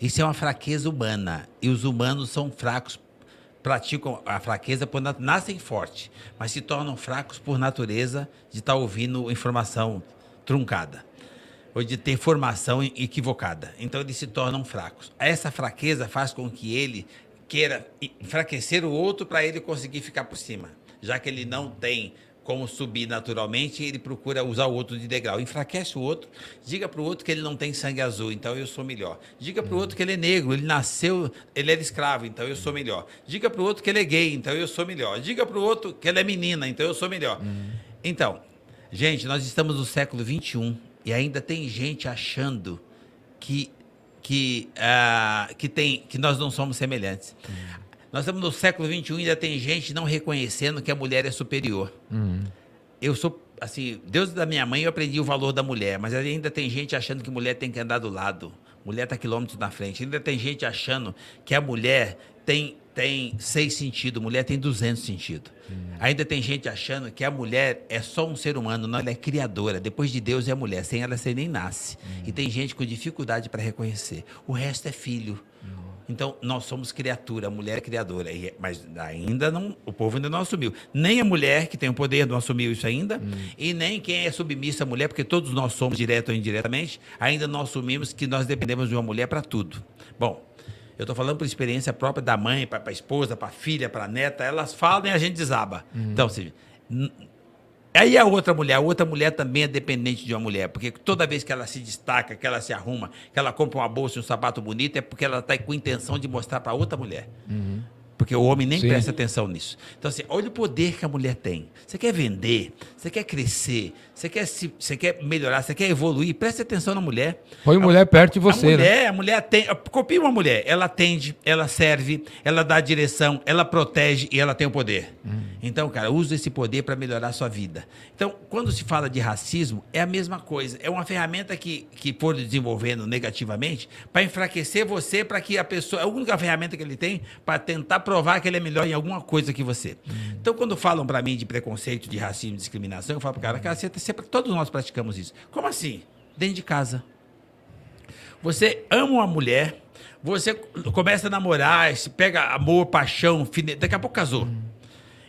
Isso é uma fraqueza humana e os humanos são fracos, praticam a fraqueza por nascem fortes, mas se tornam fracos por natureza de estar ouvindo informação truncada ou de ter formação equivocada. Então eles se tornam fracos. Essa fraqueza faz com que ele queira enfraquecer o outro para ele conseguir ficar por cima. Já que ele não tem como subir naturalmente, ele procura usar o outro de degrau. Enfraquece o outro, diga para o outro que ele não tem sangue azul, então eu sou melhor. Diga para o outro que ele é negro, ele nasceu, ele era escravo, então eu sou melhor. Diga para o outro que ele é gay, então eu sou melhor. Diga para o outro que ele é menina, então eu sou melhor. Então, gente, nós estamos no século XXI e ainda tem gente achando que, que, ah, que, tem, que nós não somos semelhantes. Nós estamos no século XXI e ainda tem gente não reconhecendo que a mulher é superior. Eu sou, assim, Deus da minha mãe, eu aprendi o valor da mulher, mas ainda tem gente achando que mulher tem que andar do lado. Mulher está quilômetros na frente. Ainda tem gente achando que a mulher tem, tem seis sentidos, mulher tem 200 sentidos. Ainda tem gente achando que a mulher é só um ser humano, não, ela é criadora. Depois de Deus é mulher, sem ela você nem nasce. E tem gente com dificuldade para reconhecer. O resto é filho. Então, nós somos criatura, a mulher é criadora. Mas ainda não, o povo ainda não assumiu. Nem a mulher, que tem o poder, não assumiu isso ainda, e nem quem é submissa à mulher, porque todos nós somos, direto ou indiretamente, ainda não assumimos que nós dependemos de uma mulher para tudo. Bom, eu estou falando por experiência própria da mãe, para a esposa, para a filha, para a neta, elas falam e a gente desaba. Então, assim, Aí a outra mulher, a outra mulher também é dependente de uma mulher, porque toda vez que ela se destaca, que ela se arruma, que ela compra uma bolsa e um sapato bonito, é porque ela está com intenção de mostrar para outra mulher. Porque o homem nem Sim. presta atenção nisso. Então, assim, olha o poder que a mulher tem. Você quer vender, você quer crescer, você quer, se, você quer melhorar, você quer evoluir, preste atenção na mulher. Põe mulher perto de você, a né? mulher, a mulher tem, copia uma mulher, ela atende, ela serve, ela dá direção, ela protege e ela tem o poder. Então, cara, usa esse poder para melhorar a sua vida. Então, quando se fala de racismo, é a mesma coisa. É uma ferramenta que, que for desenvolvendo negativamente para enfraquecer você, para que a pessoa. É a única ferramenta que ele tem para tentar provar que ele é melhor em alguma coisa que você. Então, quando falam para mim de preconceito, de racismo, de discriminação, eu falo para o cara, cara, você, você, todos nós praticamos isso. Como assim? Dentro de casa. Você ama uma mulher, você começa a namorar, se pega amor, paixão, fine... daqui a pouco casou.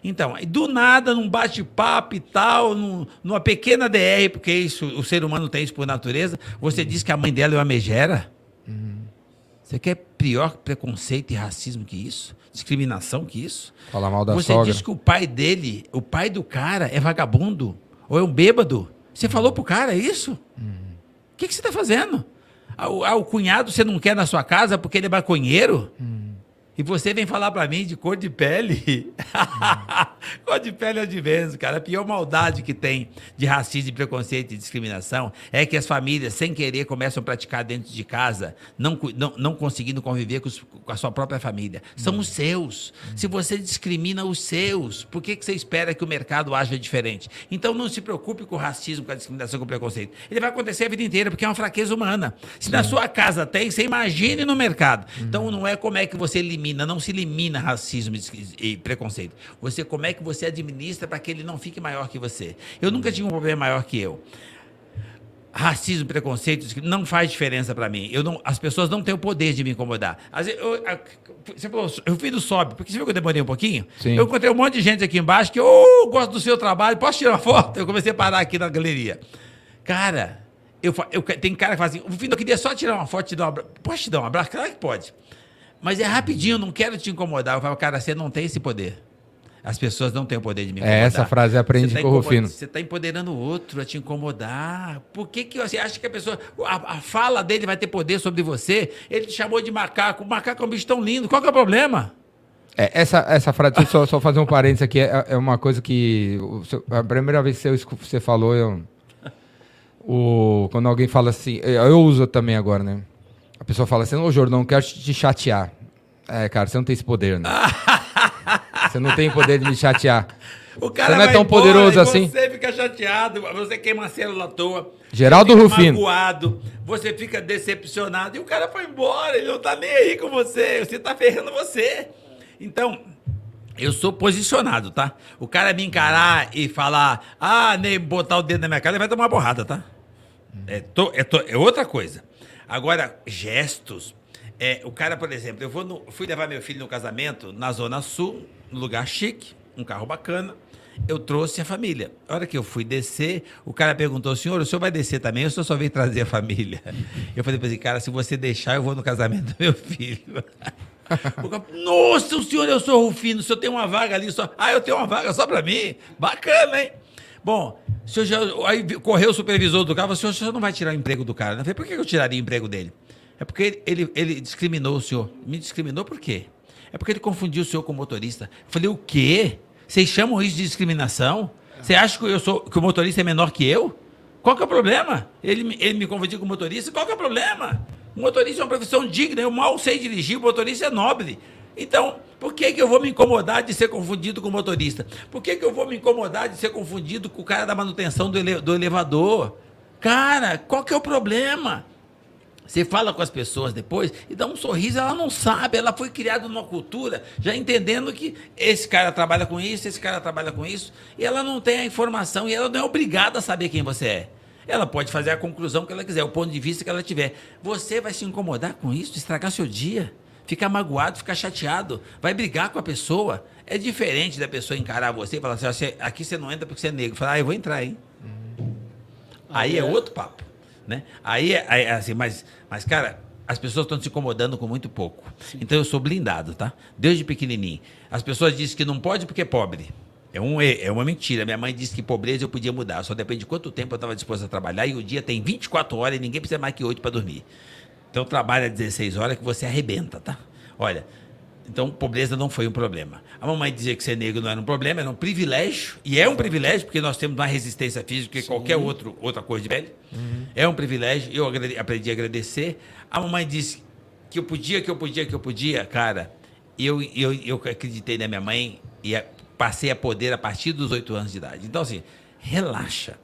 Então, do nada, num bate-papo e tal, num, numa pequena DR, porque isso, o ser humano tem isso por natureza, você diz que a mãe dela é uma megera? Você quer pior preconceito e racismo que isso? Discriminação que isso? Falar mal da Você sogra. diz que o pai dele, o pai do cara, é vagabundo ou é um bêbado. Você falou pro cara isso? O que, que você está fazendo? Ah, o, ah, o cunhado você não quer na sua casa porque ele é maconheiro? E você vem falar pra mim de cor de pele? cor de pele é de vez, cara. A pior maldade que tem de racismo, de preconceito e discriminação é que as famílias, sem querer, começam a praticar dentro de casa, não, não, não conseguindo conviver com, os- com a sua própria família. São os seus. Se você discrimina os seus, por que, que você espera que o mercado haja diferente? Então não se preocupe com o racismo, com a discriminação, com o preconceito. Ele vai acontecer a vida inteira, porque é uma fraqueza humana. Se na sua casa tem, você imagine no mercado. Então não é como é que você elimina, não se elimina racismo e preconceito. Você como é que você administra para que ele não fique maior que você. Eu nunca tive um problema maior que eu. Racismo, preconceito, não faz diferença para mim. Eu não, as pessoas não têm o poder de me incomodar. Vezes, eu, você falou, eu fui do sobe, porque você viu que eu demorei um pouquinho? Sim. Eu encontrei um monte de gente aqui embaixo que, ô, gosto do seu trabalho, posso tirar uma foto? Eu comecei a parar aqui na galeria. Cara, eu, eu, tem cara que fala assim, o Vitor, eu queria só tirar uma foto, te dar um abraço. Posso te dar um abraço? Claro que pode. Mas é rapidinho, não quero te incomodar. Eu falo, cara, você não tem esse poder. As pessoas não têm o poder de me É, incomodar. essa frase aprende tá com o Rufino. Você está empoderando o outro a te incomodar. Por que, que você acha que a pessoa. A, a fala dele vai ter poder sobre você? Ele te chamou de macaco. O macaco é um bicho tão lindo. Qual que é o problema? É, essa, essa frase, deixa eu só, só fazer um parênteses aqui, é, é uma coisa que. seu- a primeira vez que você, você falou, eu. O, quando alguém fala assim, eu eu uso também agora, né? A pessoa fala assim, ô Jordão, não quero te chatear. É, cara, você não tem esse poder, né? você não tem poder de me chatear. O cara Você não é tão embora poderoso assim? Você fica chateado, você queima a célula à toa. Geraldo você Rufino. magoado, você fica decepcionado e o cara foi embora, ele não tá nem aí com você, você tá ferrando você. Então, eu sou posicionado, tá? O cara me encarar e falar, ah, nem botar o dedo na minha cara, ele vai tomar uma borrada, tá? É, to- é to- é outra coisa. Agora, gestos. É, o cara, por exemplo, eu vou no- fui levar meu filho no casamento na Zona Sul, num lugar chique, um carro bacana. Eu trouxe a família. A hora que eu fui descer, o cara perguntou: senhor, o senhor vai descer também? O senhor só veio trazer a família? Eu falei para ele, cara, se você deixar, eu vou no casamento do meu filho. Nossa, o senhor, eu sou Rufino, o senhor tem uma vaga ali só. Ah, eu tenho uma vaga só para mim? Bacana, hein? Bom, senhor já, aí correu o supervisor do carro, falou, senhor, o senhor não vai tirar o emprego do cara. Eu falei, por que eu tiraria o emprego dele? É porque ele, ele, discriminou o senhor. Me discriminou por quê? É porque ele confundiu o senhor com o motorista. Eu falei, o quê? Vocês chamam isso de discriminação? Você acha que, eu sou, que o motorista é menor que eu? Qual que é o problema? Ele, ele me confundiu com o motorista? Qual que é o problema? O motorista é uma profissão digna, eu mal sei dirigir, o motorista é nobre. Então, por que, que eu vou me incomodar de ser confundido com o motorista? Por que, que eu vou me incomodar de ser confundido com o cara da manutenção do, ele- do elevador? Cara, qual que é o problema? Você fala com as pessoas depois e dá um sorriso, ela não sabe, ela foi criada numa cultura já entendendo que esse cara trabalha com isso, esse cara trabalha com isso, e ela não tem a informação e ela não é obrigada a saber quem você é. Ela pode fazer a conclusão que ela quiser, o ponto de vista que ela tiver. Você vai se incomodar com isso, estragar seu dia, ficar magoado, ficar chateado, vai brigar com a pessoa. É diferente da pessoa encarar você e falar assim: "Ó, você- aqui você não entra porque você é negro. Falar, ah, eu vou entrar, hein? Aí é outro papo, né? Aí é, é assim, mas, mas cara, as pessoas estão se incomodando com muito pouco. Então eu sou blindado, tá? Desde pequenininho. As pessoas dizem que não pode porque é pobre. É, um, e- é uma mentira. Minha mãe disse que pobreza eu podia mudar. Só depende de quanto tempo eu estava disposto a trabalhar. E o dia tem 24 horas e ninguém precisa mais que 8 para dormir. Então trabalha 16 horas que você arrebenta, tá? Olha, então pobreza não foi um problema. A mamãe dizia que ser negro não era um problema, era um privilégio. E é um privilégio, porque nós temos mais resistência física que qualquer outro, outra cor de pele. É um privilégio. Eu aprendi a agradecer. A mamãe disse que eu podia, que eu podia, que eu podia. Cara, eu, eu, eu acreditei na minha mãe e passei a poder a partir dos oito anos de idade. Então, assim, relaxa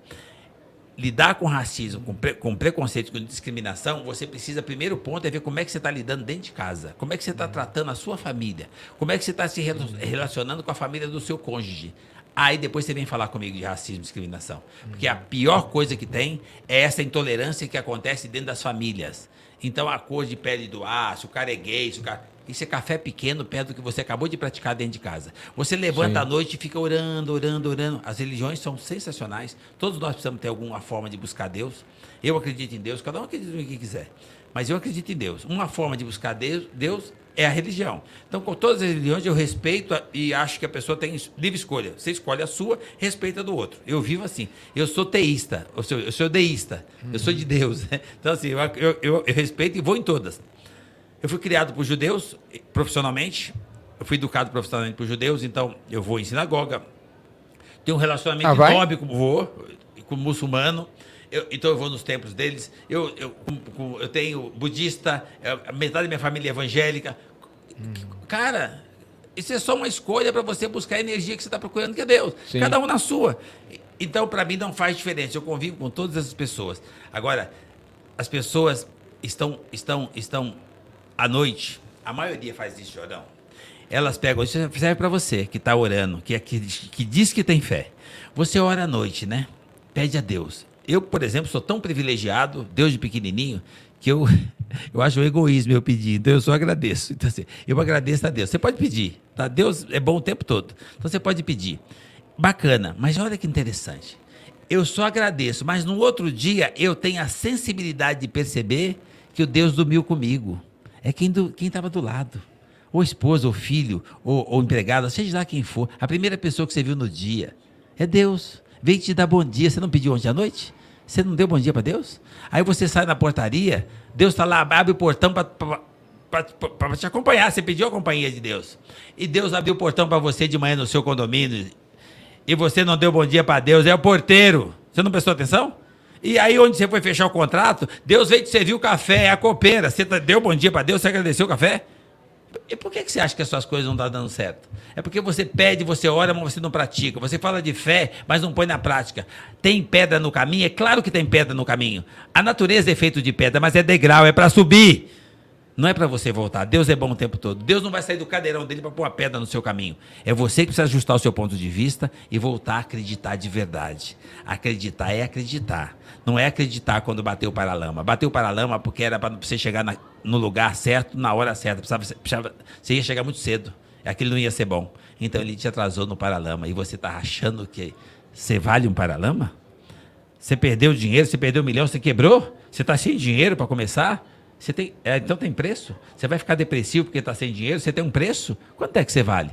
lidar com racismo, com, pre- com preconceito, com discriminação, você precisa, primeiro ponto, é ver como é que você está lidando dentro de casa. Como é que você está tratando a sua família. Como é que você está se rela- relacionando com a família do seu cônjuge. Aí depois você vem falar comigo de racismo e discriminação. Porque a pior coisa que tem é essa intolerância que acontece dentro das famílias. Então a cor de pele do se o cara é gay, o cara. Isso é café pequeno perto do que você acabou de praticar dentro de casa. Você levanta Sim. à noite e fica orando, orando, orando. As religiões são sensacionais. Todos nós precisamos ter alguma forma de buscar Deus. Eu acredito em Deus, cada um acredita no que quiser. Mas eu acredito em Deus. Uma forma de buscar Deus, Deus é a religião. Então, com todas as religiões, eu respeito a- e acho que a pessoa tem livre escolha. Você escolhe a sua, respeita a do outro. Eu vivo assim. Eu sou teísta, eu sou, eu sou deísta, eu sou de Deus. né? Então, assim, eu, eu- eu respeito e vou em todas. Eu fui criado por judeus, profissionalmente. Eu fui educado profissionalmente por judeus, então eu vou em sinagoga. Tenho um relacionamento Ah, enorme com vou, com muçulmano. Eu- então eu vou nos templos deles. Eu, eu, eu tenho budista, eh, metade da minha família é evangélica. Cara, isso é só uma escolha para você buscar a energia que você está procurando, que é Deus. Sim. Cada um na sua. Então, para mim, não faz diferença. Eu convivo com todas essas pessoas. Agora, as pessoas estão, estão, estão à noite. A maioria faz isso, Jordão. Elas pegam, isso serve para você que está orando, que, é- que, que diz que tem fé. Você ora à noite, né? Pede a Deus. Eu, por exemplo, sou tão privilegiado, Deus de pequenininho, que eu, eu acho um egoísmo eu pedir. Então eu só agradeço. Então, assim, eu agradeço a Deus. Você pode pedir, tá? Deus é bom o tempo todo. Então você pode pedir. Bacana, mas olha que interessante. Eu só agradeço, mas no outro dia eu tenho a sensibilidade de perceber que o Deus dormiu comigo. É quem do, estava do lado. Ou esposa, ou filho, ou, ou empregado, seja lá quem for. A primeira pessoa que você viu no dia é Deus. Veio te dar bom dia. Você não pediu ontem à noite? Você não deu bom dia para Deus? Aí você sai na portaria, Deus está lá, abre o portão para te acompanhar. Você pediu a companhia de Deus. E Deus abriu o portão para você de manhã no seu condomínio. E você não deu bom dia para Deus, é o porteiro. Você não prestou atenção? E aí, onde você foi fechar o contrato, Deus veio te servir o café, é a copeira. Você tá- deu bom dia para Deus, você agradeceu o café? E por que, que você acha que as suas coisas não estão dando certo? É porque você pede, você ora, mas você não pratica. Você fala de fé, mas não põe na prática. Tem pedra no caminho? É claro que tem pedra no caminho. A natureza é feita de pedra, mas é degrau, é para subir. Não é para você voltar. Deus é bom o tempo todo. Deus não vai sair do cadeirão dele para pôr uma pedra no seu caminho. É você que precisa ajustar o seu ponto de vista e voltar a acreditar de verdade. Acreditar é acreditar. Não é acreditar quando bateu o paralama. Bateu o paralama porque era para você chegar na- no lugar certo, na hora certa. Precisava, precisava- você ia chegar muito cedo. Aquilo não ia ser bom. Então ele te atrasou no paralama. E você está achando que você vale um paralama? Você perdeu dinheiro, você perdeu um milhão, você quebrou? Você está sem dinheiro para começar? Você tem, é, então tem preço? Você vai ficar depressivo porque está sem dinheiro? Você tem um preço? Quanto é que você vale?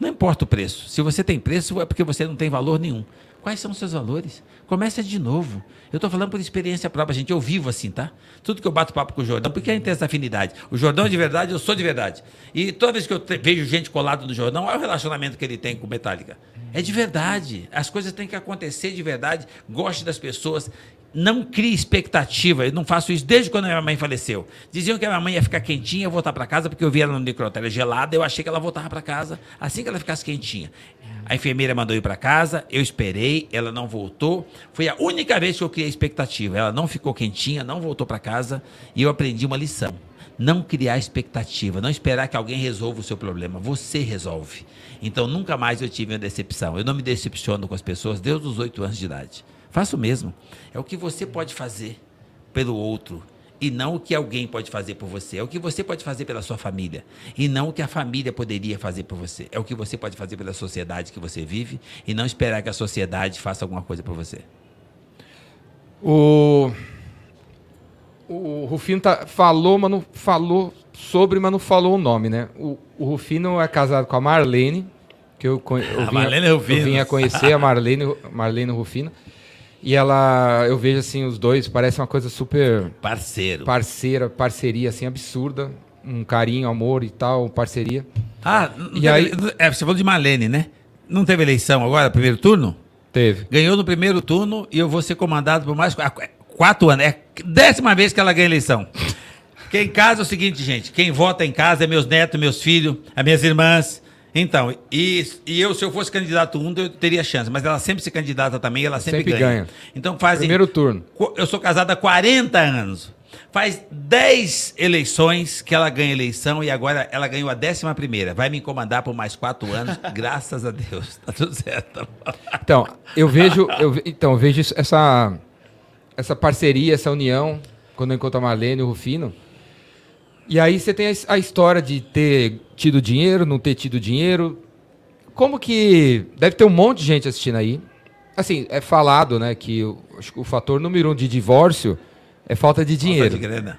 Não importa o preço. Se você tem preço, é porque você não tem valor nenhum. Quais são os seus valores? Comece de novo. Eu estou falando por experiência própria, gente. Eu vivo assim, tá? Tudo que eu bato papo com o Jordão, porque a gente tem essa afinidade. O Jordão é de verdade, eu sou de verdade. E toda vez que eu vejo gente colado no Jordão, olha o relacionamento que ele tem com Metallica. É de verdade. As coisas têm que acontecer de verdade. Goste das pessoas. Não crie expectativa. Eu não faço isso desde quando a minha mãe faleceu. Diziam que a minha mãe ia ficar quentinha e voltar para casa, porque eu vi ela no necrotério gelada. Eu achei que ela voltava para casa assim que ela ficasse quentinha. A enfermeira mandou ir para casa, eu esperei, ela não voltou. Foi a única vez que eu criei expectativa. Ela não ficou quentinha, não voltou para casa e eu aprendi uma lição. Não criar expectativa, não esperar que alguém resolva o seu problema. Você resolve. Então nunca mais eu tive uma decepção. Eu não me decepciono com as pessoas desde os oito anos de idade. Faço o mesmo. É o que você pode fazer pelo outro e não o que alguém pode fazer por você. É o que você pode fazer pela sua família e não o que a família poderia fazer por você. É o que você pode fazer pela sociedade que você vive e não esperar que a sociedade faça alguma coisa por você. O, o Rufino tá- falou, mas não falou sobre, mas não falou o nome, né? O, o Rufino é casado com a Marlene, que eu, eu, A vinha, eu vinha conhecer a Marlene, Marlene Rufino. E ela, eu vejo assim, os dois, parece uma coisa super Parceiro. parceira, parceria, assim, absurda. Um carinho, amor e tal, parceria. Ah, E teve aí- é, você falou de Marlene, né? Não teve eleição agora, primeiro turno? Teve. Ganhou no primeiro turno e eu vou ser comandado por mais qu- quatro anos. É a décima vez que ela ganha eleição. Porque em casa é o seguinte, gente: quem vota em casa é meus netos, meus filhos, as minhas irmãs. Então, e, e eu, se eu fosse candidato um, eu teria chance. Mas ela sempre se candidata também, ela sempre, Sempre ganha. ganha. Então fazem. Primeiro turno. Eu sou casado há 40 anos. Faz 10 eleições que ela ganha eleição e agora ela ganhou a décima primeira. Vai me incomodar por mais quatro anos, graças a Deus. Tá tudo certo. Então, eu vejo, eu, então, eu vejo essa, essa parceria, essa união, quando eu encontro a Marlene e o Rufino. E aí você tem a, história de ter tido dinheiro, não ter tido dinheiro. Como que. Deve ter um monte de gente assistindo aí. Assim, é falado, né, que o, acho que o fator número um de divórcio é falta de dinheiro. Falta de grana.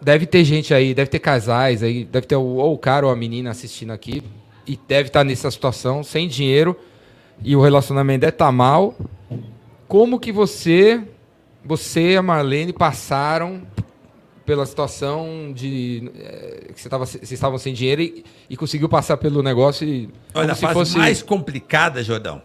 Deve ter gente aí, deve ter casais aí, deve ter o- ou o cara ou a menina assistindo aqui e deve estar nessa situação, sem dinheiro, e o relacionamento deve estar mal. Como que você, você e a Marlene passaram pela situação de eh, que você tava, vocês estavam sem dinheiro e, e conseguiu passar pelo negócio e Olha, a se fase fosse mais complicada, Jordão.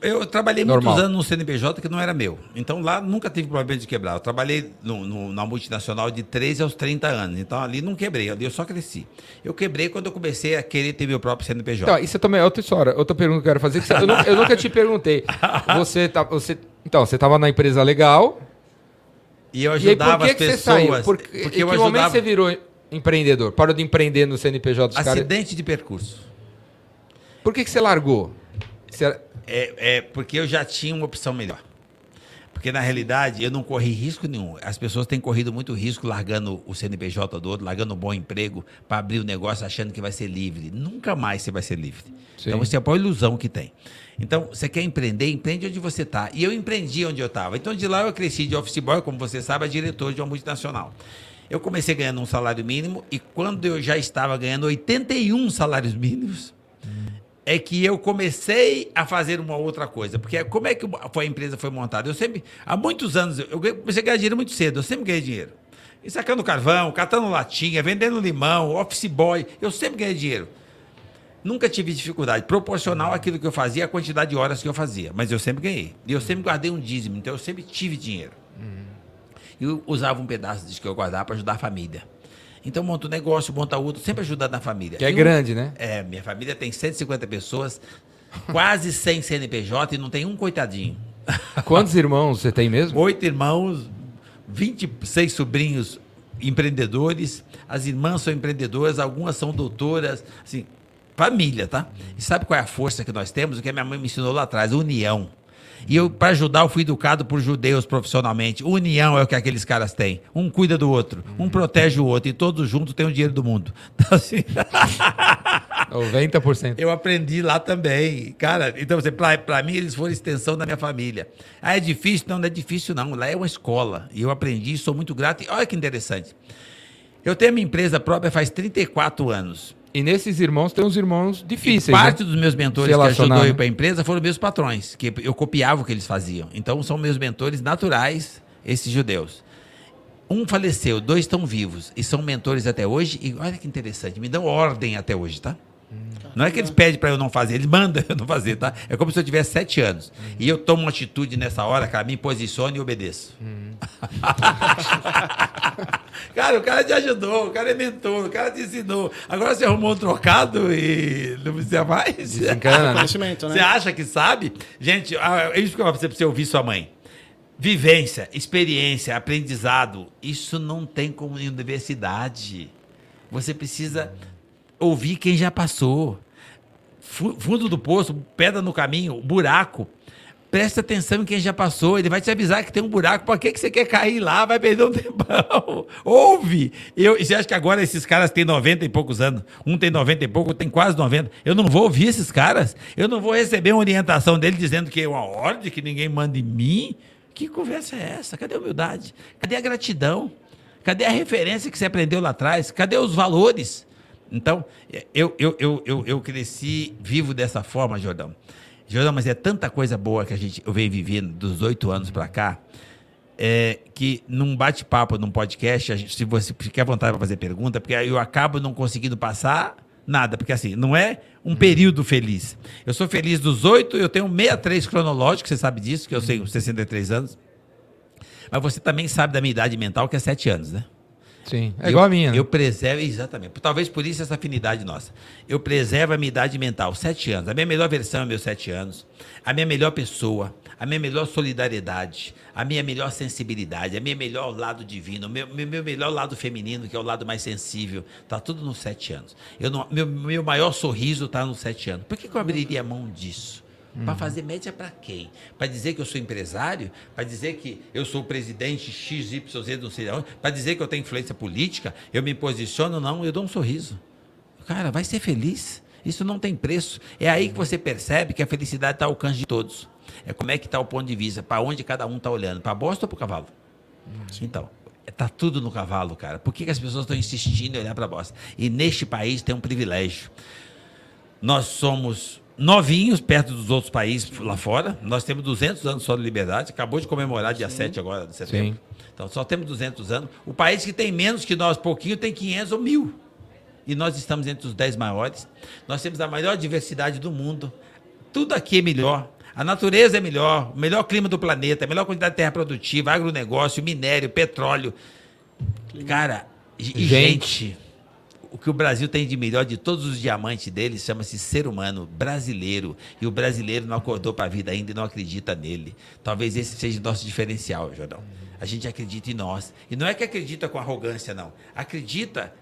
Eu trabalhei Normal. muitos anos no CNPJ que não era meu. Então lá nunca tive problema de quebrar. Eu trabalhei no, no- na multinacional de 13 aos 30 anos. Então ali não quebrei, ali eu só cresci. Eu quebrei quando eu comecei a querer ter meu próprio CNPJ. Então, isso também é outra história. Outra pergunta que eu quero fazer. que você- eu, eu nunca te perguntei. Você tá, você, então, você estava na empresa legal. E eu E aí, ajudava por que, as que você pessoas. saiu? Por, porque em eu que momento ajudava você virou empreendedor? Parou de empreender no CNPJ dos caras? acidente de percurso. Por que, que você largou? Você- É, é porque eu já tinha uma opção melhor. Porque na realidade eu não corri risco nenhum. As pessoas têm corrido muito risco largando o CNPJ do outro, largando um bom emprego para abrir o negócio achando que vai ser livre. Nunca mais você vai ser livre. Sim. Então você é a maior ilusão que tem. Então, você quer empreender, empreende onde você está. E eu empreendi onde eu estava. Então, de lá eu cresci de office boy, como você sabe, a diretor de uma multinacional. Eu comecei ganhando um salário mínimo e quando eu já estava ganhando 81 salários mínimos, é que eu comecei a fazer uma outra coisa. Porque como é que foi a empresa foi montada? Eu sempre, há muitos anos, eu comecei a ganhar dinheiro muito cedo, eu sempre ganhei dinheiro. E sacando carvão, catando latinha, vendendo limão, office boy, eu sempre ganhei dinheiro. Nunca tive dificuldade, proporcional àquilo que eu fazia, a quantidade de horas que eu fazia. Mas eu sempre ganhei. E eu sempre guardei um dízimo, então eu sempre tive dinheiro. E eu usava um pedaço disso que eu guardava para ajudar a família. Então, monta um negócio, monta outro, sempre ajudando a família. Que é E um- grande, né? é, minha família tem 150 pessoas, quase 100 CNPJ e não tem um coitadinho. Quantos irmãos você tem mesmo? Oito irmãos, 26 sobrinhos empreendedores, as irmãs são empreendedoras, algumas são doutoras, assim, família, tá? E sabe qual é a força que nós temos? O que a minha mãe me ensinou lá atrás, união. E eu, para ajudar, eu fui educado por judeus profissionalmente. União é o que aqueles caras têm. Um cuida do outro, um protege o outro, e todos juntos têm o dinheiro do mundo. Então, assim, 90%. eu aprendi lá também. Cara, então, pra, pra mim, eles foram extensão da minha família. Ah, é difícil? Não, não é difícil, não. Lá é uma escola. E eu aprendi, sou muito grato. E olha que interessante. Eu tenho a minha empresa própria faz 34 anos. E nesses irmãos tem uns irmãos E difíceis. parte né? dos meus mentores que ajudou eu né? para a empresa foram meus patrões, que eu copiava o que eles faziam. Então, são meus mentores naturais, esses judeus. Um faleceu, dois estão vivos e são mentores até hoje. E olha que interessante, me dão ordem até hoje, tá? Não é que eles pedem para eu não fazer, eles mandam eu não fazer, tá? É como se eu tivesse sete anos. E eu tomo uma atitude nessa hora, cara, me posiciono e obedeço. cara, o cara te ajudou, o cara é mentor, o cara te ensinou. Agora você arrumou um trocado e não precisa mais. Desencana, né? Conhecimento, né? Você acha que sabe? Gente, ah, é isso que eu fazer pra você ouvir sua mãe. Vivência, experiência, aprendizado, isso não tem como em universidade. Você precisa ouvir quem já passou. Fu- Fundo do poço, pedra no caminho, buraco. Presta atenção em quem já passou. Ele vai te avisar que tem um buraco. Por que, que você quer cair lá? Vai perder um tempão. Ouve. Eu, você acha que agora esses caras têm 90 e poucos anos? Um tem 90 e pouco, tem quase 90. Eu não vou ouvir esses caras. Eu não vou receber uma orientação dele dizendo que é uma ordem, que ninguém manda em mim. Que conversa é essa? Cadê a humildade? Cadê a gratidão? Cadê a referência que você aprendeu lá atrás? Cadê os valores? Então, eu, eu, eu, eu, eu cresci vivo dessa forma, Jordão. Jordão, mas é tanta coisa boa que a gente eu venho vivendo dos oito anos para cá, é, que num bate-papo, num podcast, gente, se você quer vontade para fazer pergunta, porque aí eu acabo não conseguindo passar nada, porque assim, não é um período feliz. Eu sou feliz dos oito, eu tenho 63 cronológico, você sabe disso, que eu tenho 63 anos. Mas você também sabe da minha idade mental, que é sete anos, né? Sim. É Eu- igual a minha. né? Eu preservo, exatamente. Talvez por isso essa afinidade nossa. Eu preservo a minha idade mental, sete anos. A minha melhor versão é meus sete anos. A minha melhor pessoa, a minha melhor solidariedade, a minha melhor sensibilidade, a minha melhor lado divino, o meu, meu, meu melhor lado feminino, que é o lado mais sensível. Tá tudo nos sete anos. Eu não, meu, meu maior sorriso está nos sete anos. Por que, que eu abriria mão disso? Uhum. Para fazer média para quem? Para dizer que eu sou empresário? Para dizer que eu sou o presidente XYZ não sei onde? Para dizer que eu tenho influência política? Eu me posiciono? Não, eu dou um sorriso. Cara, vai ser feliz. Isso não tem preço. É aí que você percebe que a felicidade está ao alcance de todos. É como é que está o ponto de vista, para onde cada um está olhando, para a bosta ou para o cavalo? Sim. Então, está tudo no cavalo, cara. Por que, que as pessoas estão insistindo em olhar para a bosta? E neste país tem um privilégio. Nós somos novinhos perto dos outros países lá fora. Nós temos 200 anos só de liberdade. Acabou de comemorar dia Sim. 7 agora de setembro. Sim. Então só temos 200 anos. O país que tem menos que nós, pouquinho, tem 500 ou mil. E nós estamos entre os 10 maiores. Nós temos a maior diversidade do mundo. Tudo aqui é melhor. A natureza é melhor, o melhor clima do planeta, a melhor quantidade de terra produtiva, agronegócio, minério, petróleo. Cara, gente, gente o que o Brasil tem de melhor de todos os diamantes dele chama-se ser humano brasileiro. E o brasileiro não acordou para a vida ainda e não acredita nele. Talvez esse seja o nosso diferencial, Jordão. A gente acredita em nós. E não é que acredita com arrogância, não. Acredita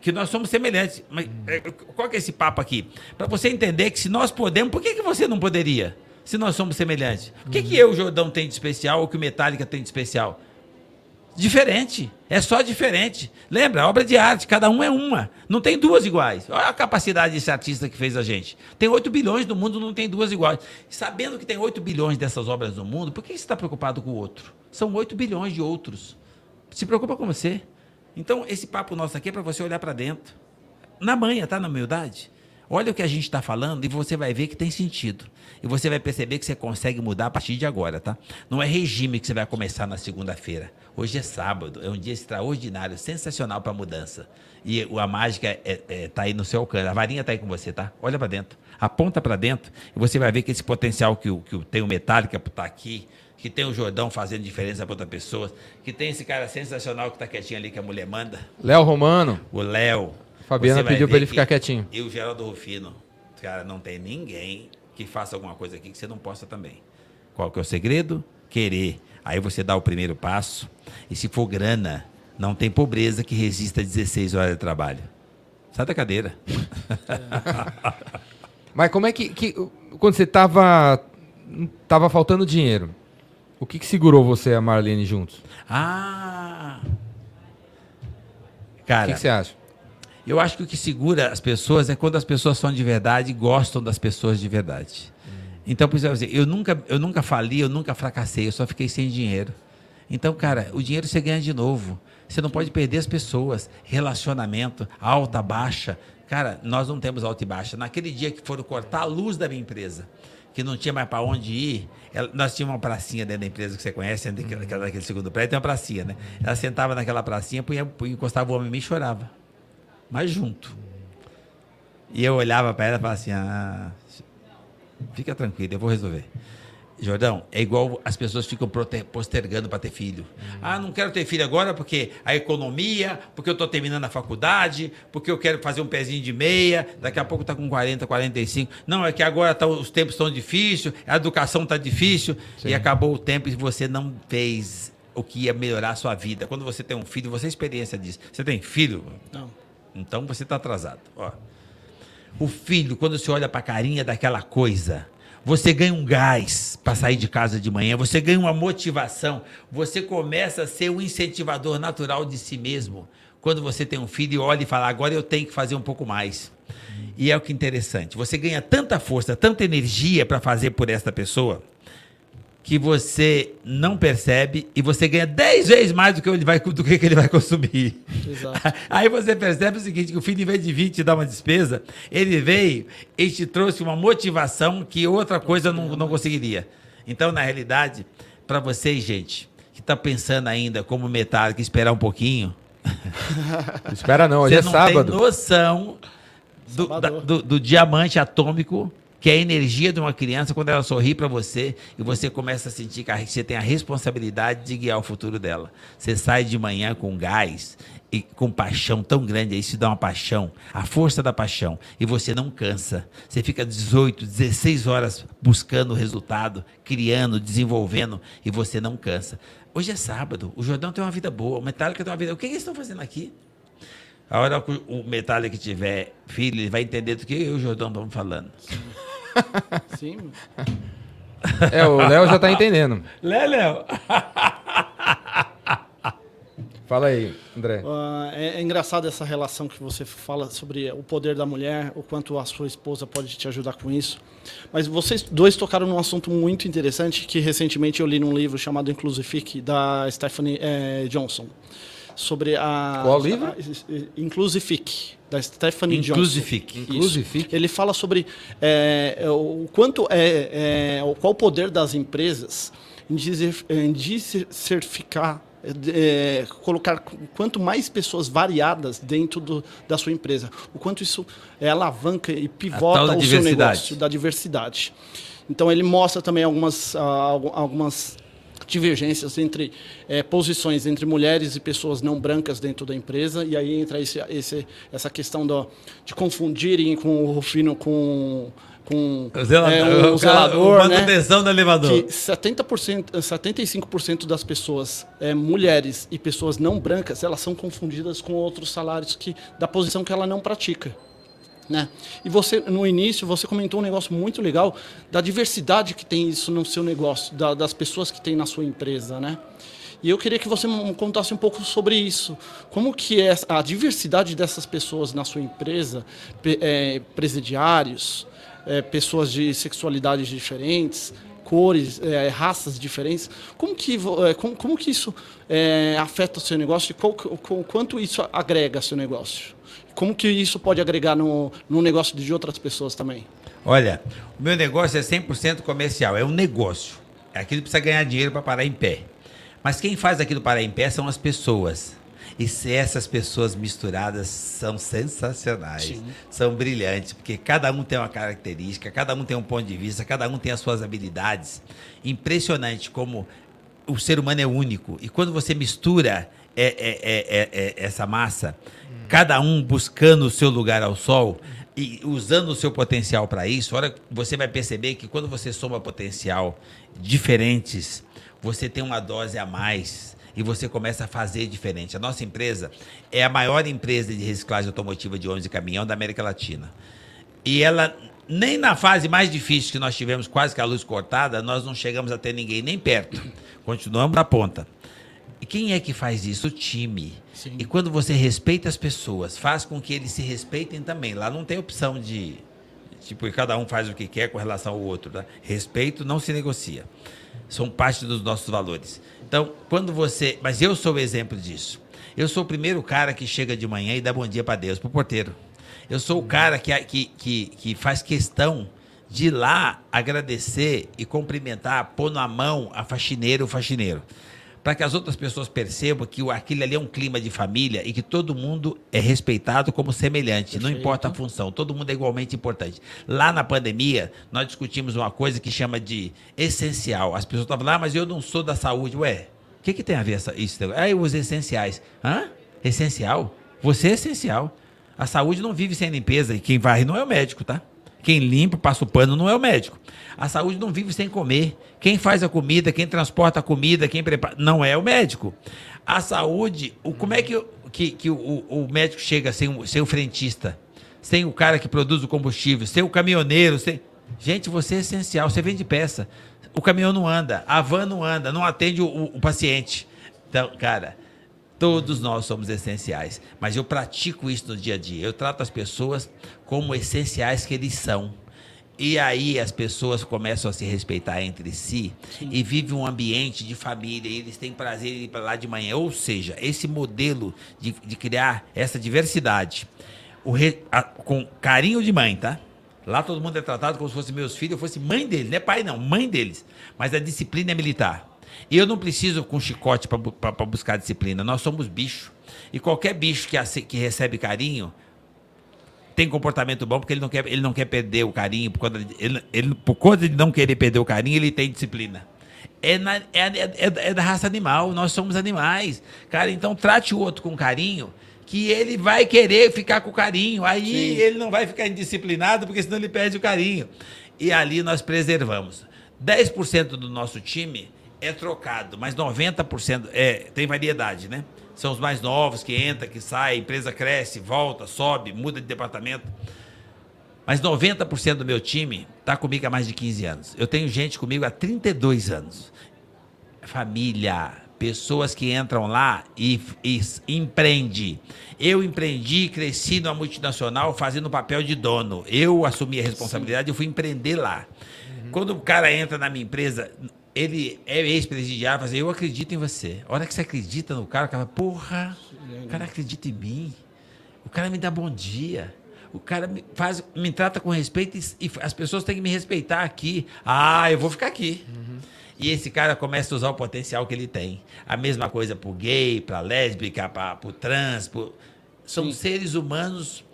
que nós somos semelhantes. Mas é, qual que é esse papo aqui? Para você entender que se nós podemos, por que, que você não poderia? Se nós somos semelhantes. O que, que eu, Jordão, tem de especial ou que o Metallica tem de especial? Diferente. É só diferente. Lembra? Obra de arte, cada um é uma. Não tem duas iguais. Olha a capacidade desse artista que fez a gente. Tem 8 bilhões no mundo, não tem duas iguais. Sabendo que tem 8 bilhões dessas obras no mundo, por que você está preocupado com o outro? São 8 bilhões de outros. Se preocupa com você. Então, esse papo nosso aqui é para você olhar para dentro. Na manhã, tá? Na humildade. Olha o que a gente está falando e você vai ver que tem sentido. E você vai perceber que você consegue mudar a partir de agora, tá? Não é regime que você vai começar na segunda-feira. Hoje é sábado, é um dia extraordinário, sensacional para mudança. E a mágica está é, é, tá aí no seu alcance. A varinha está aí com você, tá? Olha para dentro. Aponta para dentro e você vai ver que esse potencial que, que tem o Metallica para estar tá aqui, que tem o Jordão fazendo diferença para outra pessoa, que tem esse cara sensacional que está quietinho ali, que a mulher manda. Léo Romano. O Léo. Fabiana pediu para ele ficar quietinho. E o Geraldo Rufino. Cara, não tem ninguém que faça alguma coisa aqui que você não possa também. Qual que é o segredo? Querer. Aí você dá o primeiro passo. E se for grana, não tem pobreza que resista 16 horas de trabalho. Sai da cadeira. Mas como é que, que quando você estava tava faltando dinheiro, o que, que segurou você e a Marlene juntos? Ah! Cara, o que, que você acha? Eu acho que o que segura as pessoas é quando as pessoas são de verdade e gostam das pessoas de verdade. Então, por exemplo, eu nunca, eu nunca fali, eu nunca fracassei, eu só fiquei sem dinheiro. Então, cara, o dinheiro você ganha de novo. Você não pode perder as pessoas. Relacionamento, alta, baixa. Cara, nós não temos alta e baixa. Naquele dia que foram cortar a luz da minha empresa, que não tinha mais para onde ir, ela, nós tínhamos uma pracinha dentro da empresa que você conhece, daquele, daquele segundo prédio, tem uma pracinha, né? Ela sentava naquela pracinha, punha, punha, encostava o homem em mim e chorava mas junto. E eu olhava para ela e falava assim: ah, fica tranquilo, eu vou resolver. Jordão, é igual as pessoas ficam postergando para ter filho. Uhum. Ah, não quero ter filho agora porque a economia, porque eu estou terminando a faculdade, porque eu quero fazer um pezinho de meia, daqui a pouco está com 40, 45. Não, é que agora tá, os tempos estão difíceis, a educação está difícil, Sim. e acabou o tempo e você não fez o que ia melhorar a sua vida. Quando você tem um filho, você tem experiência disso. Você tem filho? Não. Então você está atrasado. Ó. O filho, quando você olha para a carinha daquela coisa, você ganha um gás para sair de casa de manhã, você ganha uma motivação, você começa a ser um incentivador natural de si mesmo. Quando você tem um filho e olha e fala, agora eu tenho que fazer um pouco mais. E é o que é interessante. Você ganha tanta força, tanta energia para fazer por esta pessoa, que você não percebe e você ganha 10 vezes mais do que ele vai, do que ele vai consumir. Exato. Aí você percebe o seguinte, que o filho, em vez de vir te dar uma despesa, ele veio e te trouxe uma motivação que outra coisa não, não conseguiria. Então, na realidade, para vocês, gente, que está pensando ainda como metálico, esperar um pouquinho... Espera não, hoje é sábado. Você não tem noção do, da, do, do diamante atômico que é a energia de uma criança quando ela sorri para você e você começa a sentir que você tem a responsabilidade de guiar o futuro dela. Você sai de manhã com gás e com paixão tão grande, aí se dá uma paixão, a força da paixão, e você não cansa. Você fica 18, 16 horas buscando o resultado, criando, desenvolvendo, e você não cansa. Hoje é sábado, o Jordão tem uma vida boa, o Metallica tem uma vida. O que eles estão fazendo aqui? A hora que o Metallica tiver filho, ele vai entender do que eu e o Jordão estamos falando. Sim. É, o Léo já tá entendendo. Léo, Léo. Fala aí, André. Uh, é, é, engraçado essa relação que você fala sobre o poder da mulher, o quanto a sua esposa pode te ajudar com isso. Mas vocês dois tocaram num assunto muito interessante que recentemente eu li num livro chamado Inclusific, da Stephanie eh, Johnson. Sobre a. Qual livro? Inclusific, da Stephanie Inclusific. Johnson. Ele fala sobre é, o quanto é, é, qual o poder das empresas em diversificar é, colocar quanto mais pessoas variadas dentro do, da sua empresa, o quanto isso é, alavanca e pivota o seu negócio da diversidade. Então ele mostra também algumas, uh, algumas divergências entre é, posições entre mulheres e pessoas não brancas dentro da empresa e aí entra esse, esse, essa questão do, de confundirem com o Rufino com com o zelador, é, um zelador o né? do elevador. Que 70%, 75% das pessoas, é, mulheres e pessoas não brancas, elas são confundidas com outros salários que da posição que ela não pratica. Né? E você, no início, você comentou um negócio muito legal da diversidade que tem isso no seu negócio, da, das pessoas que tem na sua empresa, né? E eu queria que você contasse um pouco sobre isso. Como que é a diversidade dessas pessoas na sua empresa, é, presidiários, é, pessoas de sexualidades diferentes, cores, é, raças diferentes. Como que, é, como, como que isso é, afeta o seu negócio e qual, quanto isso agrega ao seu negócio? Como que isso pode agregar no, no negócio de outras pessoas também? Olha, o meu negócio é 100% comercial, é um negócio. É aquilo precisa ganhar dinheiro para parar em pé. Mas quem faz aquilo parar em pé são as pessoas. E se essas pessoas misturadas são sensacionais, Sim. são brilhantes, porque cada um tem uma característica, cada um tem um ponto de vista, cada um tem as suas habilidades. Impressionante como o ser humano é único. E quando você mistura é, é, é, é essa massa. Cada um buscando o seu lugar ao sol, e usando o seu potencial para isso, hora você vai perceber que quando você soma potencial diferentes, você tem uma dose a mais e você começa a fazer diferente. A nossa empresa é a maior empresa de reciclagem automotiva de ônibus e caminhão da América Latina. E ela, nem na fase mais difícil que nós tivemos, quase que a luz cortada, nós não chegamos a ter ninguém nem perto. Continuamos na ponta. E quem é que faz isso? O time. Sim. E quando você respeita as pessoas, faz com que eles se respeitem também. Lá não tem opção de. Tipo, cada um faz o que quer com relação ao outro. Tá? Respeito não se negocia. São parte dos nossos valores. Então, quando você. Mas eu sou o exemplo disso. Eu sou o primeiro cara que chega de manhã e dá bom dia para Deus, para o porteiro. Eu sou o cara que, que, que, que faz questão de ir lá agradecer e cumprimentar, pôr na mão a faxineira o faxineiro. Para que as outras pessoas percebam que aquilo ali é um clima de família e que todo mundo é respeitado como semelhante, Perfeito. não importa a função, todo mundo é igualmente importante. Lá na pandemia, nós discutimos uma coisa que chama de essencial. As pessoas estavam lá, ah, mas eu não sou da saúde. Ué, o que, que tem a ver essa, isso? Ah, os essenciais. Hã? Essencial? Você é essencial. A saúde não vive sem limpeza e quem varre não é o médico, tá? Quem limpa, passa o pano não é o médico. A saúde não vive sem comer. Quem faz a comida, quem transporta a comida, quem prepara, não é o médico. A saúde, o, como é que, que, que o, o médico chega sem, sem o frentista, sem o cara que produz o combustível, sem o caminhoneiro, sem... Gente, você é essencial, você vende peça. O caminhão não anda, a van não anda, não atende o, o paciente. Então, cara, Todos nós somos essenciais, mas eu pratico isso no dia a dia. Eu trato as pessoas como essenciais que eles são. E aí as pessoas começam a se respeitar entre si Sim. e vivem um ambiente de família, e eles têm prazer em ir para lá de manhã. Ou seja, esse modelo de, de criar essa diversidade re, a, com carinho de mãe, tá? Lá todo mundo é tratado como se fosse meus filhos, eu fosse mãe deles, não é pai não, mãe deles. Mas a disciplina é militar. E eu não preciso com chicote para buscar disciplina. Nós somos bicho. E qualquer bicho que, que recebe carinho tem comportamento bom porque ele não quer, ele não quer perder o carinho. Por conta, de, ele, ele, por conta de não querer perder o carinho, ele tem disciplina. É, na, é, é, é, da raça animal, nós somos animais. Cara, então trate o outro com carinho, que ele vai querer ficar com carinho. Aí Sim. ele não vai ficar indisciplinado, porque senão ele perde o carinho. E ali nós preservamos. 10% do nosso time é trocado, mas 90% é, tem variedade, né? São os mais novos que entra, que sai, a empresa cresce, volta, sobe, muda de departamento. Mas 90% do meu time está comigo há mais de 15 anos. Eu tenho gente comigo há 32 anos. Família, pessoas que entram lá e, e empreende. Eu empreendi, cresci numa multinacional fazendo o papel de dono. Eu assumi a responsabilidade, eu fui empreender lá. Quando o cara entra na minha empresa, ele é ex-presidiário, mas eu acredito em você. A hora que você acredita no cara, o cara, porra, o cara acredita em mim. O cara me dá bom dia. O cara me, faz, me trata com respeito e, e, as pessoas têm que me respeitar aqui. Ah, eu vou ficar aqui. Uhum. E esse cara começa a usar o potencial que ele tem. A mesma coisa para o gay, para lésbica, para o trans. Pro... São Sim. seres humanos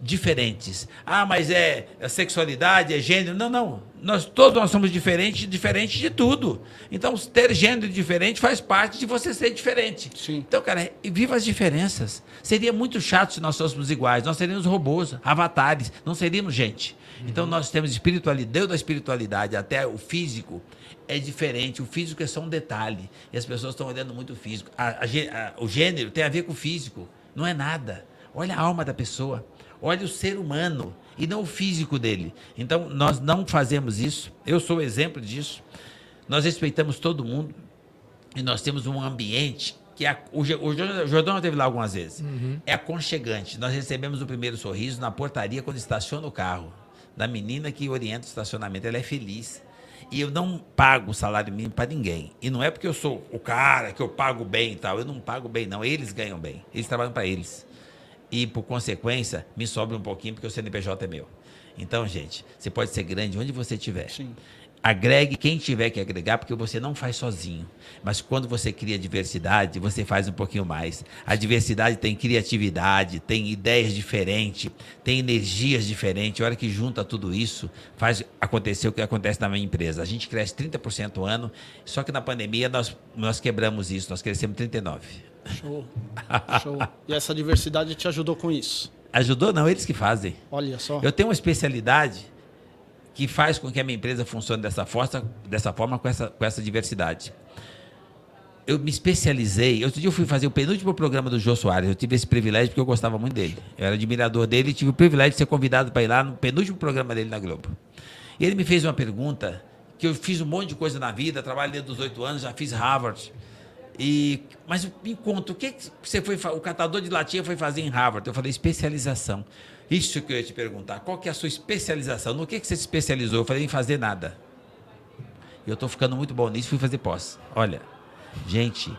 diferentes. Ah, mas é, é sexualidade, é gênero. Não, não. Nós todos nós somos diferentes, diferentes de tudo. Então, ter gênero diferente faz parte de você ser diferente. Sim. Então, cara, viva as diferenças. Seria muito chato se nós fôssemos iguais. Nós seríamos robôs, avatares, não seríamos gente. Uhum. Então, nós temos espiritualidade, Deus da espiritualidade até o físico é diferente. O físico é só um detalhe. E as pessoas estão olhando muito o físico. A, a, a, o gênero tem a ver com o físico. Não é nada. Olha a alma da pessoa. Olha o ser humano e não o físico dele. Então, nós não fazemos isso. Eu sou exemplo disso. Nós respeitamos todo mundo e nós temos um ambiente que é, o, o Jordão esteve lá algumas vezes. Uhum. É aconchegante. Nós recebemos o primeiro sorriso na portaria quando estaciona o carro. Da menina que orienta o estacionamento. Ela é feliz. E eu não pago salário mínimo para ninguém. E não é porque eu sou o cara que eu pago bem e tal. Eu não pago bem, não. Eles ganham bem. Eles trabalham para eles e, por consequência, me sobra um pouquinho porque o CNPJ é meu. Então, gente, você pode ser grande onde você estiver. Sim. Agregue quem tiver que agregar, porque você não faz sozinho. Mas quando você cria diversidade, você faz um pouquinho mais. A diversidade tem criatividade, tem ideias diferentes, tem energias diferentes. A hora que junta tudo isso, faz acontecer o que acontece na minha empresa. A gente cresce 30% ao ano, só que na pandemia nós, nós quebramos isso, nós crescemos 39%. Show. Show. E essa diversidade te ajudou com isso? Ajudou? Não, eles que fazem. Olha só. Eu tenho uma especialidade que faz com que a minha empresa funcione dessa forma, dessa forma com, essa, com essa diversidade. Eu me especializei. Outro dia eu fui fazer o penúltimo programa do Jô Soares. Eu tive esse privilégio porque eu gostava muito dele. Eu era admirador dele e tive o privilégio de ser convidado para ir lá no penúltimo programa dele na Globo. E ele me fez uma pergunta que eu fiz um monte de coisa na vida, trabalho desde os oito anos, já fiz Harvard. E, mas me conta, o que você foi o catador de latinha foi fazer em Harvard? Eu falei especialização. Isso que eu ia te perguntar. Qual que é a sua especialização? No que, que você se especializou? Eu falei em fazer nada. Eu estou ficando muito bom nisso, fui fazer pós. Olha, gente,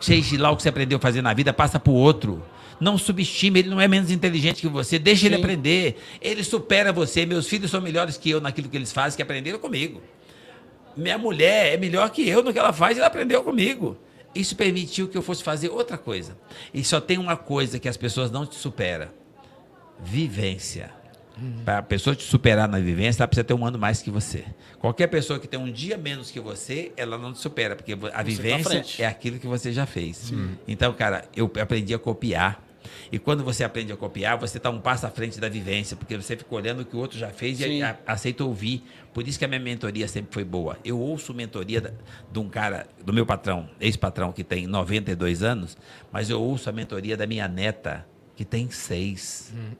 seja lá o que você aprendeu a fazer na vida, passa para o outro. Não subestime, ele não é menos inteligente que você, deixa Sim. ele aprender. Ele supera você. Meus filhos são melhores que eu naquilo que eles fazem, que aprenderam comigo minha mulher é melhor que eu no que ela faz e ela aprendeu comigo. Isso permitiu que eu fosse fazer outra coisa. E só tem uma coisa que as pessoas não te superam: vivência. Uhum. Para a pessoa te superar na vivência, ela precisa ter um ano mais que você. Qualquer pessoa que tem um dia menos que você, ela não te supera, porque a você tá vivência tá é aquilo que você já fez. Sim. Então, cara, eu aprendi a copiar e quando você aprende a copiar, você está um passo à frente da vivência, porque você fica olhando o que o outro já fez Sim. e a, aceita ouvir. Por isso que a minha mentoria sempre foi boa. Eu ouço mentoria da, de um cara, do meu patrão, ex-patrão, que tem 92 anos, mas eu ouço a mentoria da minha neta, que tem seis. Hum.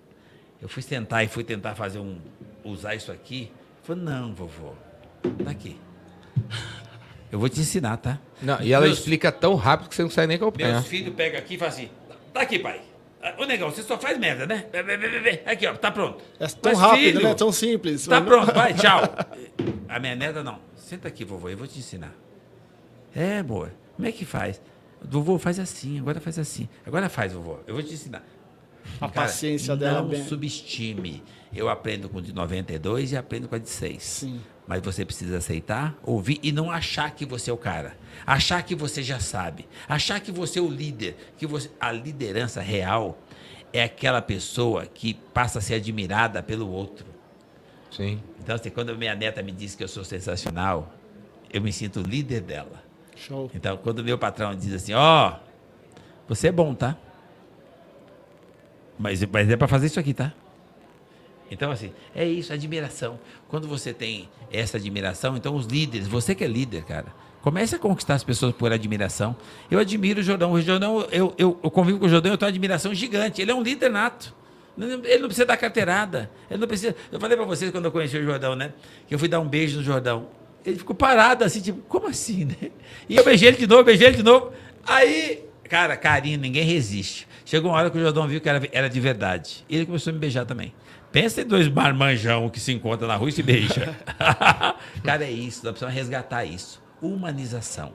Eu fui tentar e fui tentar fazer um. usar isso aqui. Falei, não, vovô, tá aqui. Eu vou te ensinar, tá? Não, e ela meus, explica tão rápido que você não sai nem acompanhar. Meus filhos pegam aqui e falam assim: tá aqui, pai. Ô, negão, você só faz merda, né? Aqui, ó, tá pronto. É tão Mas, rápido, filho, né? Tão simples. Tá pronto, vai, tchau. A minha neta, não. Senta aqui, vovô, eu vou te ensinar. É, amor, como é que faz? Vovô, faz assim, agora faz assim. Agora faz, vovô, eu vou te ensinar. A Cara, paciência dela. Não bem... subestime. Eu aprendo com de 92 e aprendo com a de 6. Sim. Mas você precisa aceitar, ouvir e não achar que você é o cara. Achar que você já sabe. Achar que você é o líder. Que você... A liderança real é aquela pessoa que passa a ser admirada pelo outro. Sim. Então, assim, quando minha neta me diz que eu sou sensacional, eu me sinto líder dela. Show. Então, quando meu patrão diz assim, ó, oh, você é bom, tá? Mas, mas é para fazer isso aqui, tá? Então, assim, é isso, admiração. Quando você tem essa admiração, então os líderes, você que é líder, cara, comece a conquistar as pessoas por admiração. Eu admiro o Jordão. O Jordão, eu, eu, eu convivo com o Jordão, eu tenho uma admiração gigante. Ele é um líder nato. Ele não precisa dar carteirada. Ele não precisa. Eu falei para vocês quando eu conheci o Jordão, né? Que eu fui dar um beijo no Jordão. Ele ficou parado assim, tipo, como assim, né? E eu beijei ele de novo, beijei ele de novo. Aí, cara, carinho, ninguém resiste. Chegou uma hora que o Jordão viu que era, era de verdade. E ele começou a me beijar também. Pensa em dois marmanjão que se encontram na rua e se beijam. cara, é isso. Nós precisamos resgatar isso. Humanização.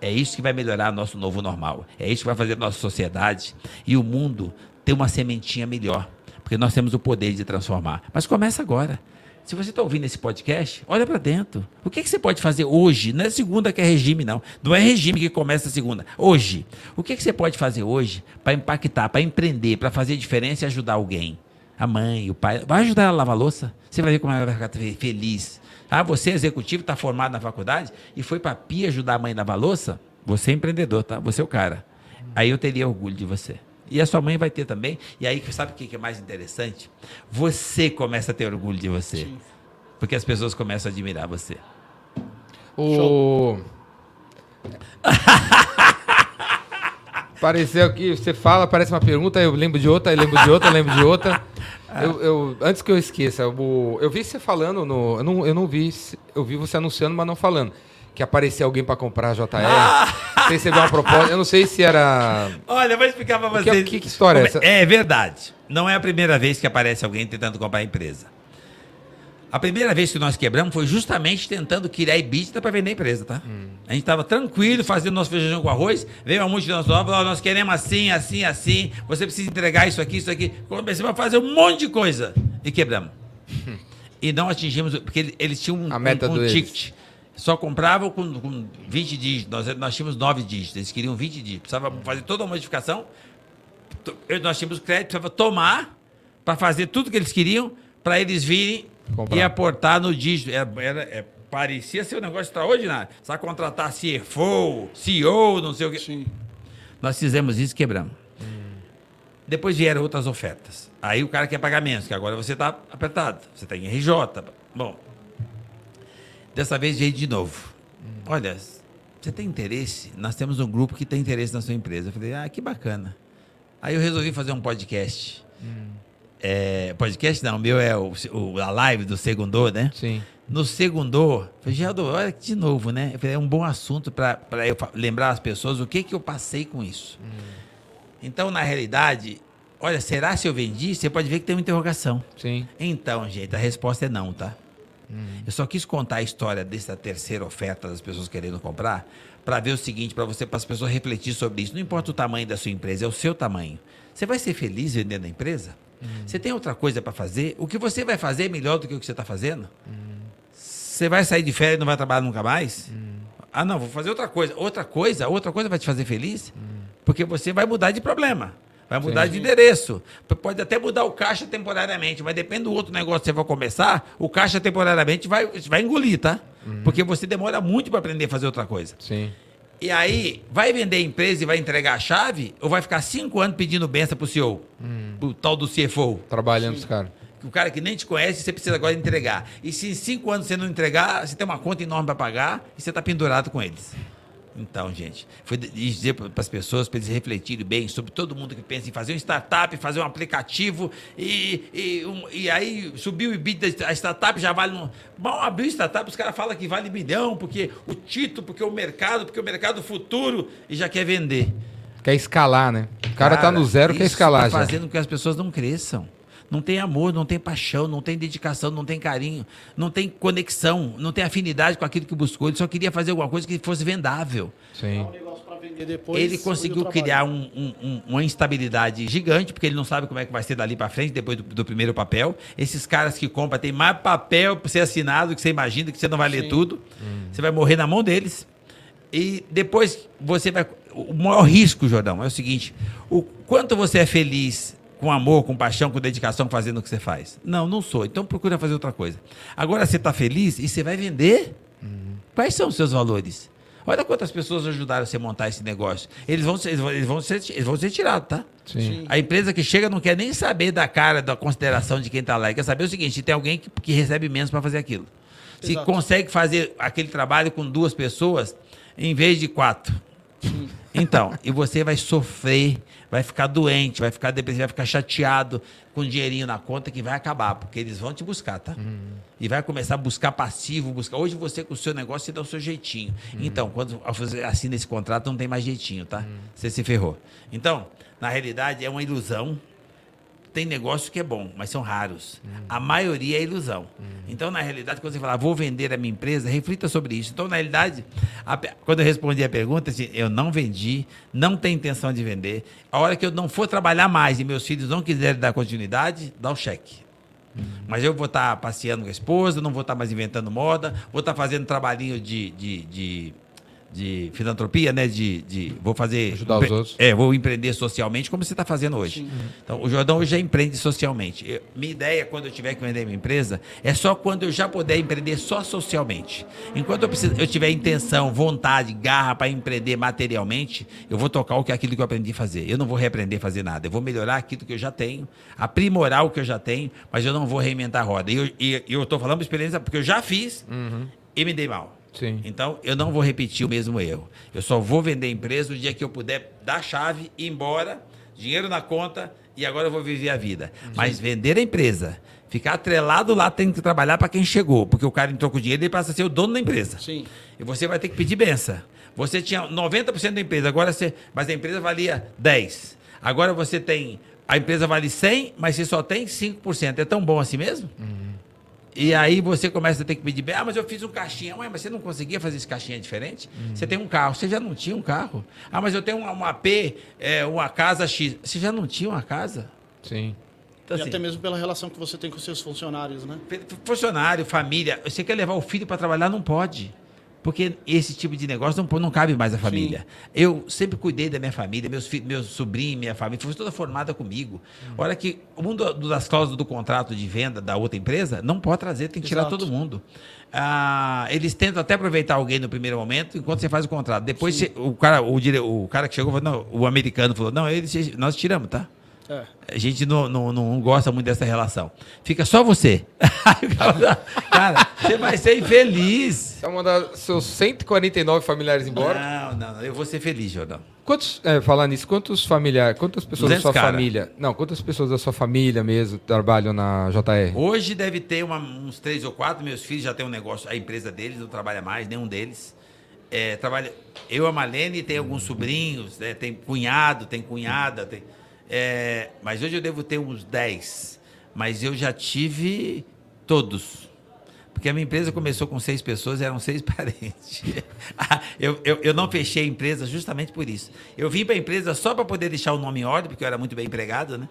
É isso que vai melhorar nosso novo normal. É isso que vai fazer nossa sociedade e o mundo ter uma sementinha melhor. Porque nós temos o poder de transformar. Mas começa agora. Se você está ouvindo esse podcast, olha para dentro. O que, que você pode fazer hoje? Não é segunda que é regime, não. Não é regime que começa a segunda. Hoje. O que, que você pode fazer hoje para impactar, para empreender, para fazer diferença e ajudar alguém? A mãe, o pai. Vai ajudar ela a lavar a louça. Você vai ver como ela vai ficar feliz. Ah, você é executivo, está formado na faculdade e foi para a pia ajudar a mãe a lavar a louça? Você é empreendedor, tá? Você é o cara. Aí eu teria orgulho de você. E a sua mãe vai ter também. E aí, sabe o que é mais interessante? Você começa a ter orgulho de você. Sim. Porque as pessoas começam a admirar você. O. Pareceu que você fala, parece uma pergunta, eu lembro de outra, eu lembro de outra, eu lembro de outra. Eu, eu, antes que eu esqueça, eu, eu vi você falando no. Eu não, eu não vi. Eu vi você anunciando, mas não falando que aparecia alguém para comprar a JR. Ah! Não sei se uma proposta. Eu não sei se era. Olha, eu vou explicar para vocês. Que, que, história é essa? É verdade. Não é a primeira vez que aparece alguém tentando comprar a empresa. A primeira vez que nós quebramos foi justamente tentando criar EBITDA para vender a empresa, tá? Hum. A gente estava tranquilo, fazendo nosso feijão com arroz, veio uma multinacional, falou, nós queremos assim, assim, assim, você precisa entregar isso aqui, isso aqui. Comecei a fazer um monte de coisa e quebramos. e não atingimos, porque eles tinham um, a meta um, um ticket. Só compravam com, com 20 dígitos. Nós, nós tínhamos 9 dígitos. Eles queriam 20 dígitos. Precisava fazer toda a modificação. Nós tínhamos crédito, precisava tomar para fazer tudo que eles queriam, para eles virem Comprar. e aportar no dígito. Era, era, é, parecia ser um negócio extraordinário. Sabe contratar CFO, CEO, não sei o quê. Sim. Nós fizemos isso e quebramos. Hum. Depois vieram outras ofertas. Aí o cara quer pagar menos, que agora você está apertado. Você está em RJ. Bom, Dessa vez veio de novo. Hum. Olha, você tem interesse? Nós temos um grupo que tem interesse na sua empresa. Eu falei, ah, que bacana. Aí eu resolvi fazer um podcast. Hum. É, podcast não, o meu é o, o, a live do Segundor, né? Sim. No Segundor, falei, Geraldo, olha de novo, né? Falei, é um bom assunto para eu lembrar as pessoas o que, que eu passei com isso. Hum. Então, na realidade, olha, será se eu vendi? Você pode ver que tem uma interrogação. Sim. Então, gente, a resposta é não, tá? Hum. Eu só quis contar a história dessa terceira oferta das pessoas querendo comprar para ver o seguinte, para você, para as pessoas refletir sobre isso. Não importa o tamanho da sua empresa, é o seu tamanho. Você vai ser feliz vendendo a empresa? Você tem outra coisa para fazer? O que você vai fazer é melhor do que o que você está fazendo? Hum. Você vai sair de férias e não vai trabalhar nunca mais? Hum. Ah, não, vou fazer outra coisa. Outra coisa, outra coisa vai te fazer feliz? Porque você vai mudar de problema. Vai mudar Sim. de endereço. Pode até mudar o caixa temporariamente, mas depende do outro negócio que você vai começar, o caixa temporariamente vai, vai engolir, tá? Uhum. Porque você demora muito para aprender a fazer outra coisa. Sim. E aí, vai vender a empresa e vai entregar a chave, ou vai ficar cinco anos pedindo benção pro CEO? Hum. O tal do CFO. Trabalhando os caras. O cara que nem te conhece, você precisa agora entregar. E se em cinco anos você não entregar, você tem uma conta enorme para pagar e você está pendurado com eles. Então, gente, foi dizer para as pessoas, para eles refletirem bem sobre todo mundo que pensa em fazer um startup, fazer um aplicativo, e, e, um, e aí subiu o EBITDA, a startup já vale. Um, mal abriu startup, os caras falam que vale milhão, porque o título, porque o mercado, porque o mercado futuro, e já quer vender. Quer escalar, né? O cara, está no zero, quer escalar. Tá fazendo com que as pessoas não cresçam não tem amor, não tem paixão, não tem dedicação, não tem carinho, não tem conexão, não tem afinidade com aquilo que buscou. Ele só queria fazer alguma coisa que fosse vendável. Sim. Ele conseguiu criar um, um, uma instabilidade gigante, porque ele não sabe como é que vai ser dali para frente, depois do, do, primeiro papel. Esses caras que compram têm mais papel para ser assinado que você imagina, que você não vai ler Sim. tudo. Hum. Você vai morrer na mão deles. E depois você vai. O maior risco, Jordão, é o seguinte: o quanto você é feliz com amor, com paixão, com dedicação, fazendo o que você faz. Não, não sou. Então procura fazer outra coisa. Agora você está feliz e você vai vender? Uhum. Quais são os seus valores? Olha quantas pessoas ajudaram você a montar esse negócio. Eles vão ser, eles vão ser, eles vão ser tirados, tá? Sim. A empresa que chega não quer nem saber da cara, da consideração de quem está lá. quer saber o seguinte: tem alguém que, que recebe menos para fazer aquilo. Exato. Se consegue fazer aquele trabalho com duas pessoas, em vez de quatro. Então, e você vai sofrer, vai ficar doente, vai ficar depressivo, vai ficar chateado com dinheirinho na conta que vai acabar, porque eles vão te buscar, tá? E vai começar a buscar passivo, buscar. Hoje você com o seu negócio você dá o seu jeitinho. Então, quando você assina esse contrato, não tem mais jeitinho, tá? Você se ferrou. Então, na realidade, é uma ilusão tem negócio que é bom, mas são raros. A maioria é ilusão. Então, na realidade, quando você fala, vou vender a minha empresa, reflita sobre isso. Então, na realidade, a quando eu respondi a pergunta, assim, eu não vendi, não tenho intenção de vender. A hora que eu não for trabalhar mais e meus filhos não quiserem dar continuidade, dá o cheque. Mas eu vou estar passeando com a esposa, não vou estar mais inventando moda, vou estar fazendo trabalhinho de, de, de, de filantropia, né? De, de, vou fazer. Ajudar os outros. É, vou empreender socialmente, como você está fazendo hoje. Então, o Jordão hoje já empreende socialmente. Eu- minha ideia, quando eu tiver que vender minha empresa, é só quando eu já puder empreender só socialmente. Enquanto eu, preciso, eu tiver intenção, vontade, garra para empreender materialmente, eu vou tocar o que aquilo que eu aprendi a fazer. Eu não vou reaprender a fazer nada. Eu vou melhorar aquilo que eu já tenho, aprimorar o que eu já tenho, mas eu não vou reinventar a roda. E eu estou falando por experiência porque eu já fiz e me dei mal. Sim. Então, eu não vou repetir o mesmo erro. Eu só vou vender a empresa no dia que eu puder dar a chave, ir embora, dinheiro na conta e agora eu vou viver a vida. Mas vender a empresa, ficar atrelado lá, tem que trabalhar para quem chegou, porque o cara entrou com dinheiro e passa a ser o dono da empresa. Sim. E você vai ter que pedir benção. Você tinha 90% da empresa, agora você, mas a empresa valia 10. Agora você tem a empresa vale 100, mas você só tem 5%. É tão bom assim mesmo? E aí você começa a ter que pedir, bem, ah, mas eu fiz um caixinha. Ué, mas você não conseguia fazer esse caixinha diferente? Você tem um carro, você já não tinha um carro. Ah, mas eu tenho uma, uma AP, é, uma casa X. Você já não tinha uma casa? Sim. Então, e assim, até mesmo pela relação que você tem com seus funcionários, né? funcionário, família, você quer levar o filho para trabalhar, não pode. Porque esse tipo de negócio não, não cabe mais à família. Eu sempre cuidei da minha família, meus filhos, meus sobrinhos, minha família, foi toda formada comigo. Olha que um do- das cláusulas do contrato de venda da outra empresa não pode trazer, tem que tirar Exato. todo mundo. Ah, eles tentam até aproveitar alguém no primeiro momento, enquanto você faz o contrato. Depois você- o, cara, o, o cara que chegou, falou, não, o americano falou, não, eles, nós tiramos, tá? É. A gente não, não, não gosta muito dessa relação. Fica só você. Cara, você vai ser infeliz. Vai mandar seus 149 familiares embora? Não, não, não, eu vou ser feliz, Jordão. Quantos, é, falar nisso, quantos familiares, quantas pessoas da 200 sua cara. família, não, quantas pessoas da sua família mesmo trabalham na JR? Hoje deve ter uma- uns três ou quatro. Meus filhos já têm um negócio, a empresa deles não trabalha mais, nenhum deles. É, trabalha, eu, a Malene, tem alguns sobrinhos, né, tem cunhado, tem cunhada, tem, é, mas hoje eu devo ter uns 10. Mas eu já tive todos. Porque a minha empresa começou com seis pessoas, eram seis parentes. Ah, eu, eu, eu não fechei a empresa justamente por isso. Eu vim para a empresa só para poder deixar o nome em ordem, porque eu era muito bem empregado, né?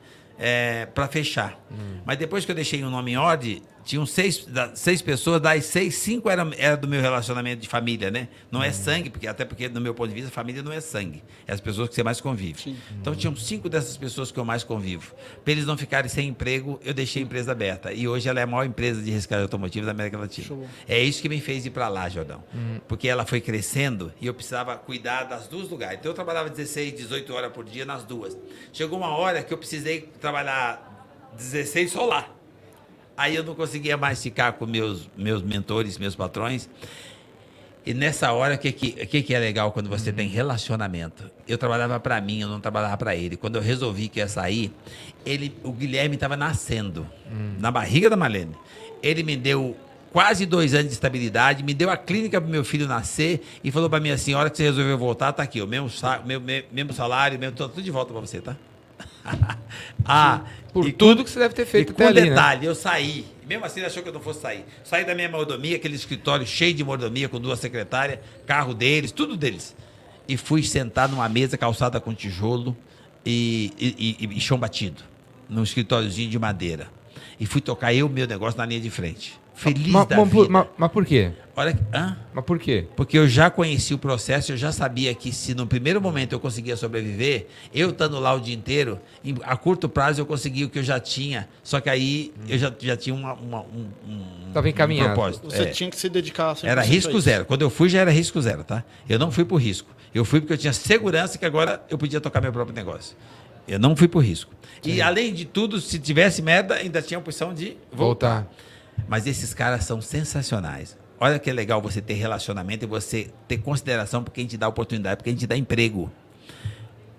para fechar. Mas depois que eu deixei o nome em ordem, tinham seis, da- seis pessoas, das seis, cinco era, era do meu relacionamento de família, né? Não é sangue, porque até porque, no meu ponto de vista, família não é sangue. É as pessoas que você mais convive. Então, tinham cinco dessas pessoas que eu mais convivo. Para eles não ficarem sem emprego, eu deixei a empresa aberta. E hoje ela é a maior empresa de rescate automotivo da América Latina. Show. É isso que me fez ir para lá, Jordão. Porque ela foi crescendo e eu precisava cuidar das duas lugares. Então eu trabalhava 16, 18 horas por dia nas duas. Chegou uma hora que eu precisei trabalhar 16 só lá. Aí eu não conseguia mais ficar com meus, meus mentores, meus patrões. E nessa hora, o que, que, que, que é legal quando você tem relacionamento? Eu trabalhava para mim, eu não trabalhava para ele. Quando eu resolvi que ia sair, ele, o Guilherme estava nascendo, na barriga da Malene. Ele me deu quase dois anos de estabilidade, me deu a clínica para meu filho nascer e falou para mim assim: a hora que você resolveu voltar, tá aqui, o mesmo, meu- mesmo salário, mesmo, tudo de volta para você, tá? ah, Por tudo que você deve ter feito e até com ali, né? detalhe, eu saí. Mesmo assim, ele achou que eu não fosse sair. Saí da minha mordomia, aquele escritório cheio de mordomia, com duas secretárias, carro deles, tudo deles. E fui sentar numa mesa calçada com tijolo e, e- e- e chão batido, num escritóriozinho de madeira. E fui tocar eu meu negócio na linha de frente. Feliz Mas, da mas por- vida. mas- mas por quê? Olha, que- hã? Mas por quê? Porque eu já conheci o processo, eu já sabia que se no primeiro momento eu conseguia sobreviver, eu estando lá o dia inteiro, em- a curto prazo eu conseguia o que eu já tinha. Só que aí eu já, já tinha uma, uma- um, um, Tava encaminhado. um propósito. Você É. tinha que se dedicar 100% Era a risco zero. Quando eu fui, já era risco zero, tá? Eu não fui por risco. Eu fui porque eu tinha segurança que agora eu podia tocar meu próprio negócio. Eu não fui por risco. E além de tudo, se tivesse merda, ainda tinha a opção de voltar. Voltar. Mas esses caras são sensacionais. Olha que legal você ter relacionamento e você ter consideração por quem te dá oportunidade, por quem te dá emprego.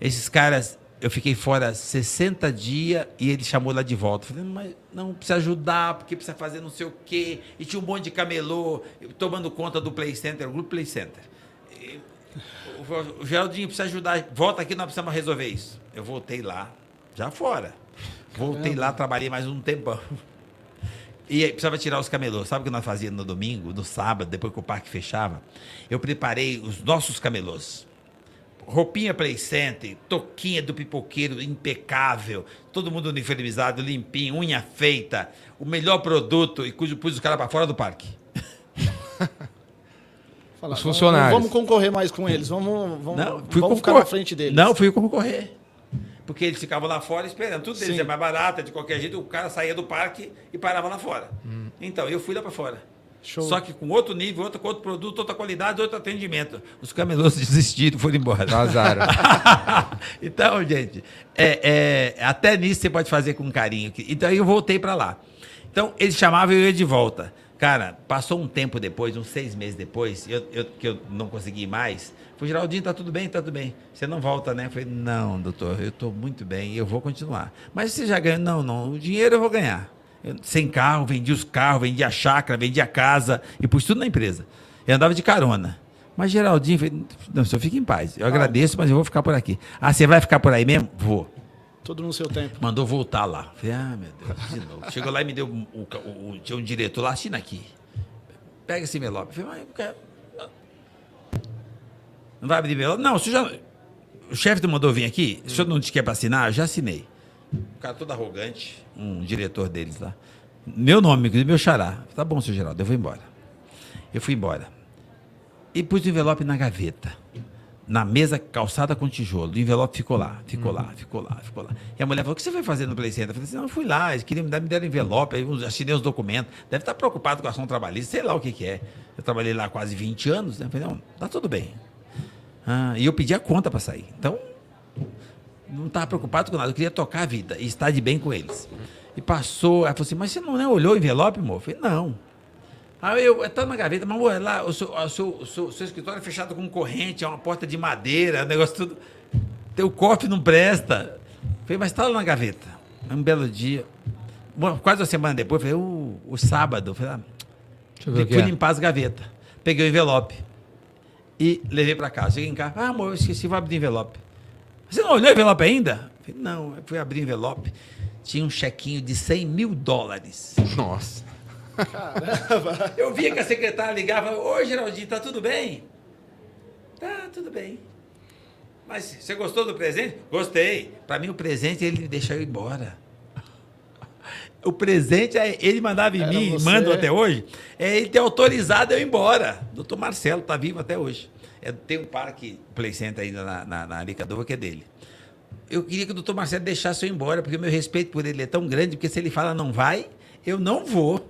Esses caras, eu fiquei fora 60 dias e ele chamou lá de volta. Falei, mas não, precisa ajudar, porque precisa fazer não sei o quê. E tinha um monte de camelô tomando conta do Play Center, o Grupo Play Center. E, o, o Geraldinho precisa ajudar, volta aqui, nós precisamos resolver isso. Eu voltei lá, já fora. Voltei lá, trabalhei mais um tempão. E aí, precisava tirar os camelôs. Sabe o que nós fazíamos no domingo, no sábado, depois que o parque fechava? Eu preparei os nossos camelôs. Roupinha Play Center, toquinha do pipoqueiro impecável, todo mundo uniformizado, limpinho, unha feita, o melhor produto e cujo pus os caras para fora do parque. Falar, Os funcionários. Vamos, vamos concorrer mais com eles. Vamos, vamos, Não, fui vamos ficar na frente deles. Não, fui concorrer. Porque eles ficavam lá fora esperando. Tudo deles Sim. é mais barato, é de qualquer jeito. O cara saía do parque e parava lá fora. Então, eu fui lá para fora. Show. Só que com outro nível, outro, com outro produto, outra qualidade, outro atendimento. Os camelôs desistiram, foram embora. Vazaram. então, gente, é, é, até nisso você pode fazer com carinho. Então, eu voltei para lá. Então, eles chamavam e eu ia de volta. Cara, passou um tempo depois, uns seis meses depois, eu, eu- que eu não consegui mais. Falei, Geraldinho, tá tudo bem? Tá tudo bem. Você não volta, né? Eu falei, não, doutor, eu tô muito bem, eu vou continuar. Mas você já ganhou? Não, não, o dinheiro eu vou ganhar. Eu, sem carro, vendi os carros, vendi a chácara, vendi a casa e pus tudo na empresa. Eu andava de carona. Mas Geraldinho, falei, não, senhor, fique em paz. Eu agradeço, mas eu vou ficar por aqui. Ah, você vai ficar por aí mesmo? Vou. Tudo no seu tempo. Mandou voltar lá. Falei, ah, meu Deus, de novo. Chegou lá e me deu. o- o- o- tinha um diretor lá, assina aqui. Pega esse envelope. Falei, mas eu quero. Não vai abrir envelope? Não, o senhor já. O chefe te mandou vir aqui? O senhor não te quer para assinar? Eu já assinei. O cara todo arrogante, um diretor deles lá. Meu nome, meu xará. Tá bom, seu Geraldo, eu vou embora. Eu fui embora. E pus o envelope na gaveta. Na mesa calçada com tijolo. O envelope ficou lá, ficou lá, ficou lá, ficou lá. E a mulher falou: O que você foi fazer no Play Center? Eu falei assim: Não, eu fui lá, eles queriam me dar, me deram envelope, aí assinei os documentos. Deve estar preocupado com a ação trabalhista, sei lá o que, que é. Eu trabalhei lá quase 20 anos, né? Eu falei: Não, tá tudo bem. Ah, e eu pedi a conta para sair. Então, não estava preocupado com nada, eu queria tocar a vida e estar de bem com eles. E passou, ela falou assim: Mas você não né, olhou o envelope, amor? Eu falei: Não. Aí eu, está na gaveta, mas amor, é lá, o seu, o seu, o seu, o seu escritório é fechado com corrente, é uma porta de madeira, o negócio tudo. Teu cofre não presta. Eu falei, mas está lá na gaveta. Um belo dia, bom, quase uma semana depois, eu falei, o, o sábado, eu falei, ah, Deixa eu ver fui é. limpar as gavetas. Peguei o envelope e levei para casa. Cheguei em casa, ah, amor, eu esqueci, vou abrir o envelope. Você não olhou o envelope ainda? Falei, não, eu fui abrir o envelope. Tinha um chequinho de 100 mil dólares. Nossa. Eu via que a secretária ligava, oi Geraldinho, tá tudo bem? Tá, tudo bem. Mas você gostou do presente? Gostei. Para mim o presente ele deixa eu ir embora. O presente é ele mandava em Era mim, você. manda até hoje, é ele ter autorizado eu ir embora. Doutor Marcelo tá vivo até hoje. É, tem um parque Play Center ainda na, na, na Aricadova que é dele. Eu queria que o doutor Marcelo deixasse eu ir embora, porque o meu respeito por ele é tão grande, porque se ele fala não vai, eu não vou.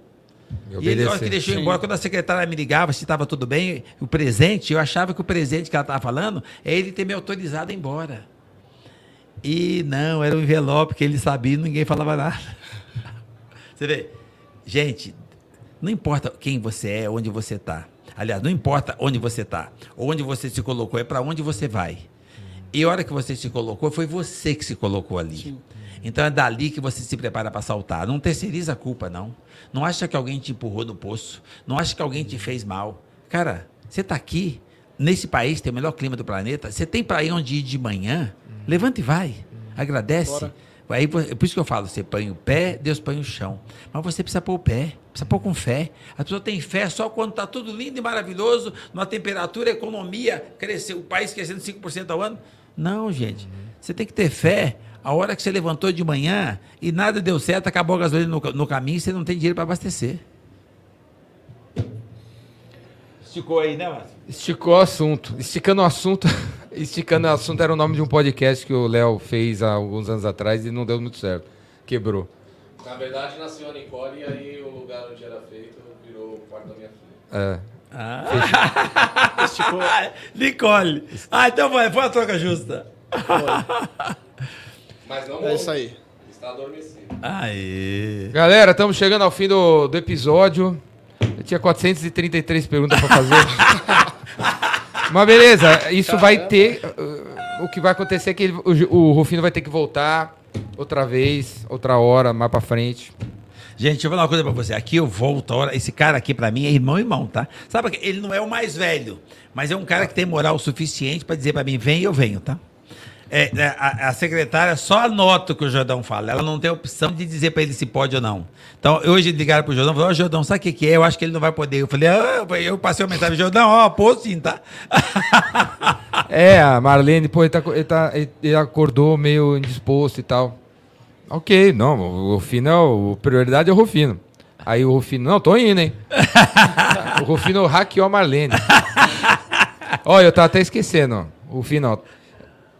E ele, na hora que deixou eu Sim. embora, quando a secretária me ligava se estava tudo bem, o presente, eu achava que o presente que ela estava falando é ele ter me autorizado a ir embora. E não, era um envelope que ele sabia e ninguém falava nada. Você vê? Gente, não importa quem você é, onde você está. Aliás, não importa onde você está, onde você se colocou, é para onde você vai. E a hora que você se colocou, foi você que se colocou ali. Então é dali que você se prepara para saltar. Não terceiriza a culpa, não. Não acha que alguém te empurrou no poço. Não acha que alguém te fez mal. Cara, você está aqui, nesse país, tem o melhor clima do planeta. Você tem para ir onde ir de manhã? Levanta e vai. Agradece. Bora. Aí, por por isso que eu falo, você põe o pé, Deus põe o chão. Mas você precisa pôr o pé, precisa pôr com fé. A pessoa tem fé só quando está tudo lindo e maravilhoso, numa temperatura, economia, cresceu, o país crescendo 5% ao ano. Não, gente. Você tem que ter fé. A hora que você levantou de manhã e nada deu certo, acabou a gasolina no, no caminho, você não tem dinheiro para abastecer. Esticou aí, né, Márcio? Esticou o assunto. Esticando o assunto. Esticando o assunto era o nome de um podcast que o Léo fez há alguns anos atrás e não deu muito certo. Quebrou. Na verdade, nasceu a Nicole e aí o lugar onde era feito virou o quarto da minha filha. É. Esticou. Nicole. Ah, então vai, foi a troca justa. Mas não É isso aí. Está adormecido. Aê. Galera, estamos chegando ao fim do, do episódio. tinha 433 perguntas pra fazer. Mas beleza, isso vai ter. uh, o que vai acontecer é que ele- o, o Rufino vai ter que voltar outra vez, outra hora, mais pra frente. Gente, deixa eu falar uma coisa pra você. Aqui eu volto a hora. Esse cara aqui, pra mim, é irmão irmão, tá? Sabe que ele não é o mais velho, mas é um cara que tem moral suficiente pra dizer pra mim, vem, eu venho, tá? É, é, a, a secretária só anota o que o Jordão fala. Ela não tem opção de dizer pra ele se pode ou não. Então, hoje ligaram pro Jordão e falaram, ó, Jordão, sabe o que, que é? Eu acho que ele não vai poder. Eu falei, ah, eu passei uma mensagem, Jordão, ó, pô sim, tá? É, a Marlene, pô, ele, tá, ele, tá- ele- acordou meio indisposto e tal. Ok, não, o Rufino é o. a Prioridade é o Rufino. Aí o Rufino, não, tô indo, hein? o Rufino hackeou a Marlene. Olha, eu tava até esquecendo. O Rufino, ó.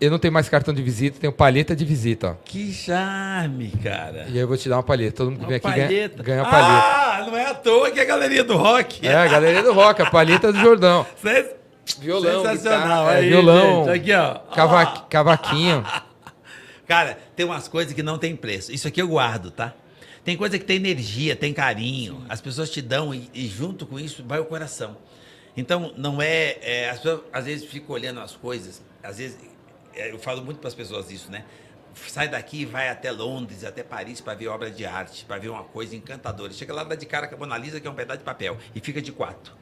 Eu não tenho mais cartão de visita, tenho palheta de visita, ó. Que charme, cara. E aí eu vou te dar uma palheta. Todo mundo que vem aqui ganha, Palheta. ganha palheta. Ah, não é à toa que é a galeria do rock. É, a galeria do rock, a palheta do Jordão. Violão, Sensacional. guitarra, é, Aí, violão. gente, aqui, ó. Cava- cavaquinho. Cara, tem umas coisas que não tem preço. Isso aqui eu guardo, tá? Tem coisa que tem energia, tem carinho. As pessoas te dão e, e junto com isso vai o coração. Então, não é, é, As pessoas às vezes ficam olhando as coisas. Às vezes, é, eu falo muito para as pessoas isso, né? Sai daqui e vai até Londres, até Paris para ver obra de arte, para ver uma coisa encantadora. Chega lá, dá de cara com a Mona Lisa, que é um pedaço de papel, e fica de quatro.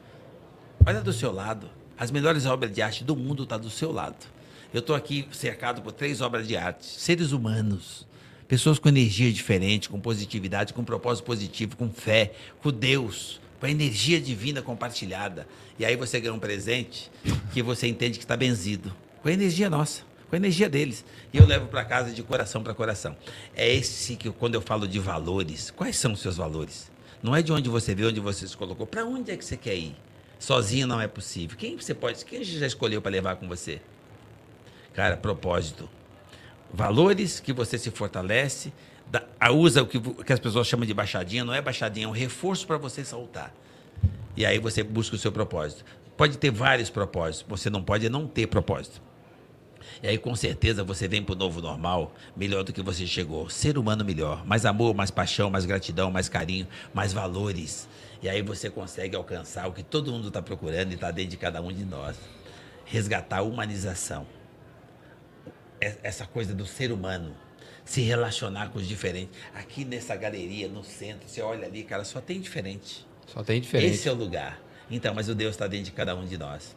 Olha do seu lado. As melhores obras de arte do mundo estão do seu lado. Eu estou aqui cercado por três obras de arte. Seres humanos. Pessoas com energia diferente, com positividade, com propósito positivo, com fé, com Deus, com a energia divina compartilhada. E aí você ganha um presente que você entende que está benzido. Com a energia nossa, com a energia deles. E eu levo para casa de coração para coração. É esse que, quando eu falo de valores, quais são os seus valores? Não é de onde você veio, onde você se colocou. Para onde é que você quer ir? Sozinho não é possível. Quem você pode, quem já escolheu para levar com você? Cara, propósito. Valores que você se fortalece, dá- a- usa o que, que as pessoas chamam de baixadinha, não é baixadinha, é um reforço para você saltar. E aí você busca o seu propósito. Pode ter vários propósitos, você não pode não ter propósito. E aí, com certeza, você vem para o novo normal melhor do que você chegou. Ser humano melhor. Mais amor, mais paixão, mais gratidão, mais carinho, mais valores. E aí você consegue alcançar o que todo mundo está procurando e está dentro de cada um de nós. Resgatar a humanização. Essa coisa do ser humano. Se relacionar com os diferentes. Aqui nessa galeria, no centro, você olha ali, cara, só tem diferente. Só tem diferente. Esse é o lugar. Então, mas o Deus está dentro de cada um de nós.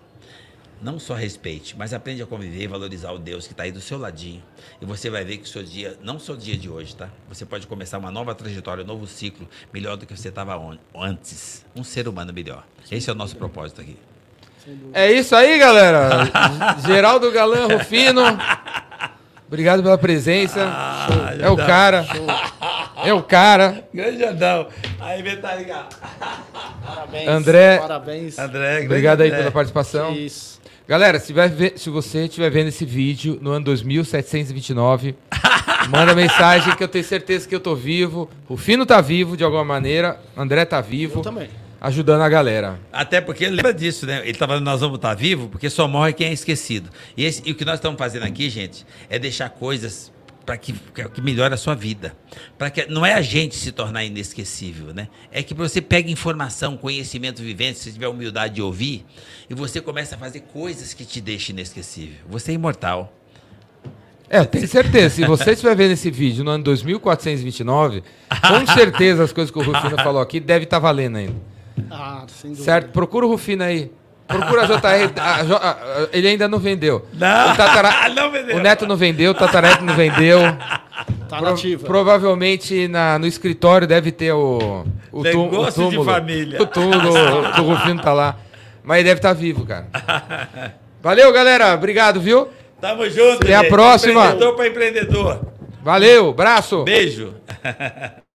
Não só respeite, mas aprende a conviver e valorizar o Deus que está aí do seu ladinho. E você vai ver que o seu dia, não só o dia de hoje, tá? Você pode começar uma nova trajetória, um novo ciclo, melhor do que você estava antes. Um ser humano melhor. Esse é o nosso propósito aqui. É isso aí, galera. Geraldo Galan Rufino. Obrigado pela presença. Ah, é o cara. É o cara. Grande Adão. Aí, Metallica. Parabéns. André- Parabéns. André, Obrigado aí André. pela participação. Isso. Galera, se, tiver ve- se você estiver vendo esse vídeo no ano 2729, manda mensagem que eu tenho certeza que eu tô vivo. O Fino tá vivo de alguma maneira. André tá vivo. Eu também. Ajudando a galera. Até porque lembra disso, né? Ele estava falando, nós vamos estar vivo, porque só morre quem é esquecido. E, esse- e o que nós estamos fazendo aqui, gente, é deixar coisas para que, que, que melhore a sua vida. Para que não é a gente se tornar inesquecível, né? É que você pega informação, conhecimento vivente, se tiver humildade de ouvir, e você começa a fazer coisas que te deixem inesquecível. Você é imortal. É, eu tenho certeza. Se você estiver vendo esse vídeo no ano 2429, com certeza as coisas que o Rufino falou aqui deve estar valendo ainda. Ah, sem dúvida. Certo? Procura o Rufino aí. Procura a JR. a J- a- a- ele ainda não vendeu. Não, O, tatara- não vendeu. o Neto não vendeu, o Tatarete não vendeu. Tá Pro- nativa. provavelmente na, no escritório deve ter o, o, tu- o Negócio de túmulo. família. O túmulo do, do Rufino tá lá. Mas ele deve estar vivo, cara. Valeu, galera. Obrigado, viu? Tamo junto, Até a próxima. Empreendedor para empreendedor. Valeu, braço. Beijo.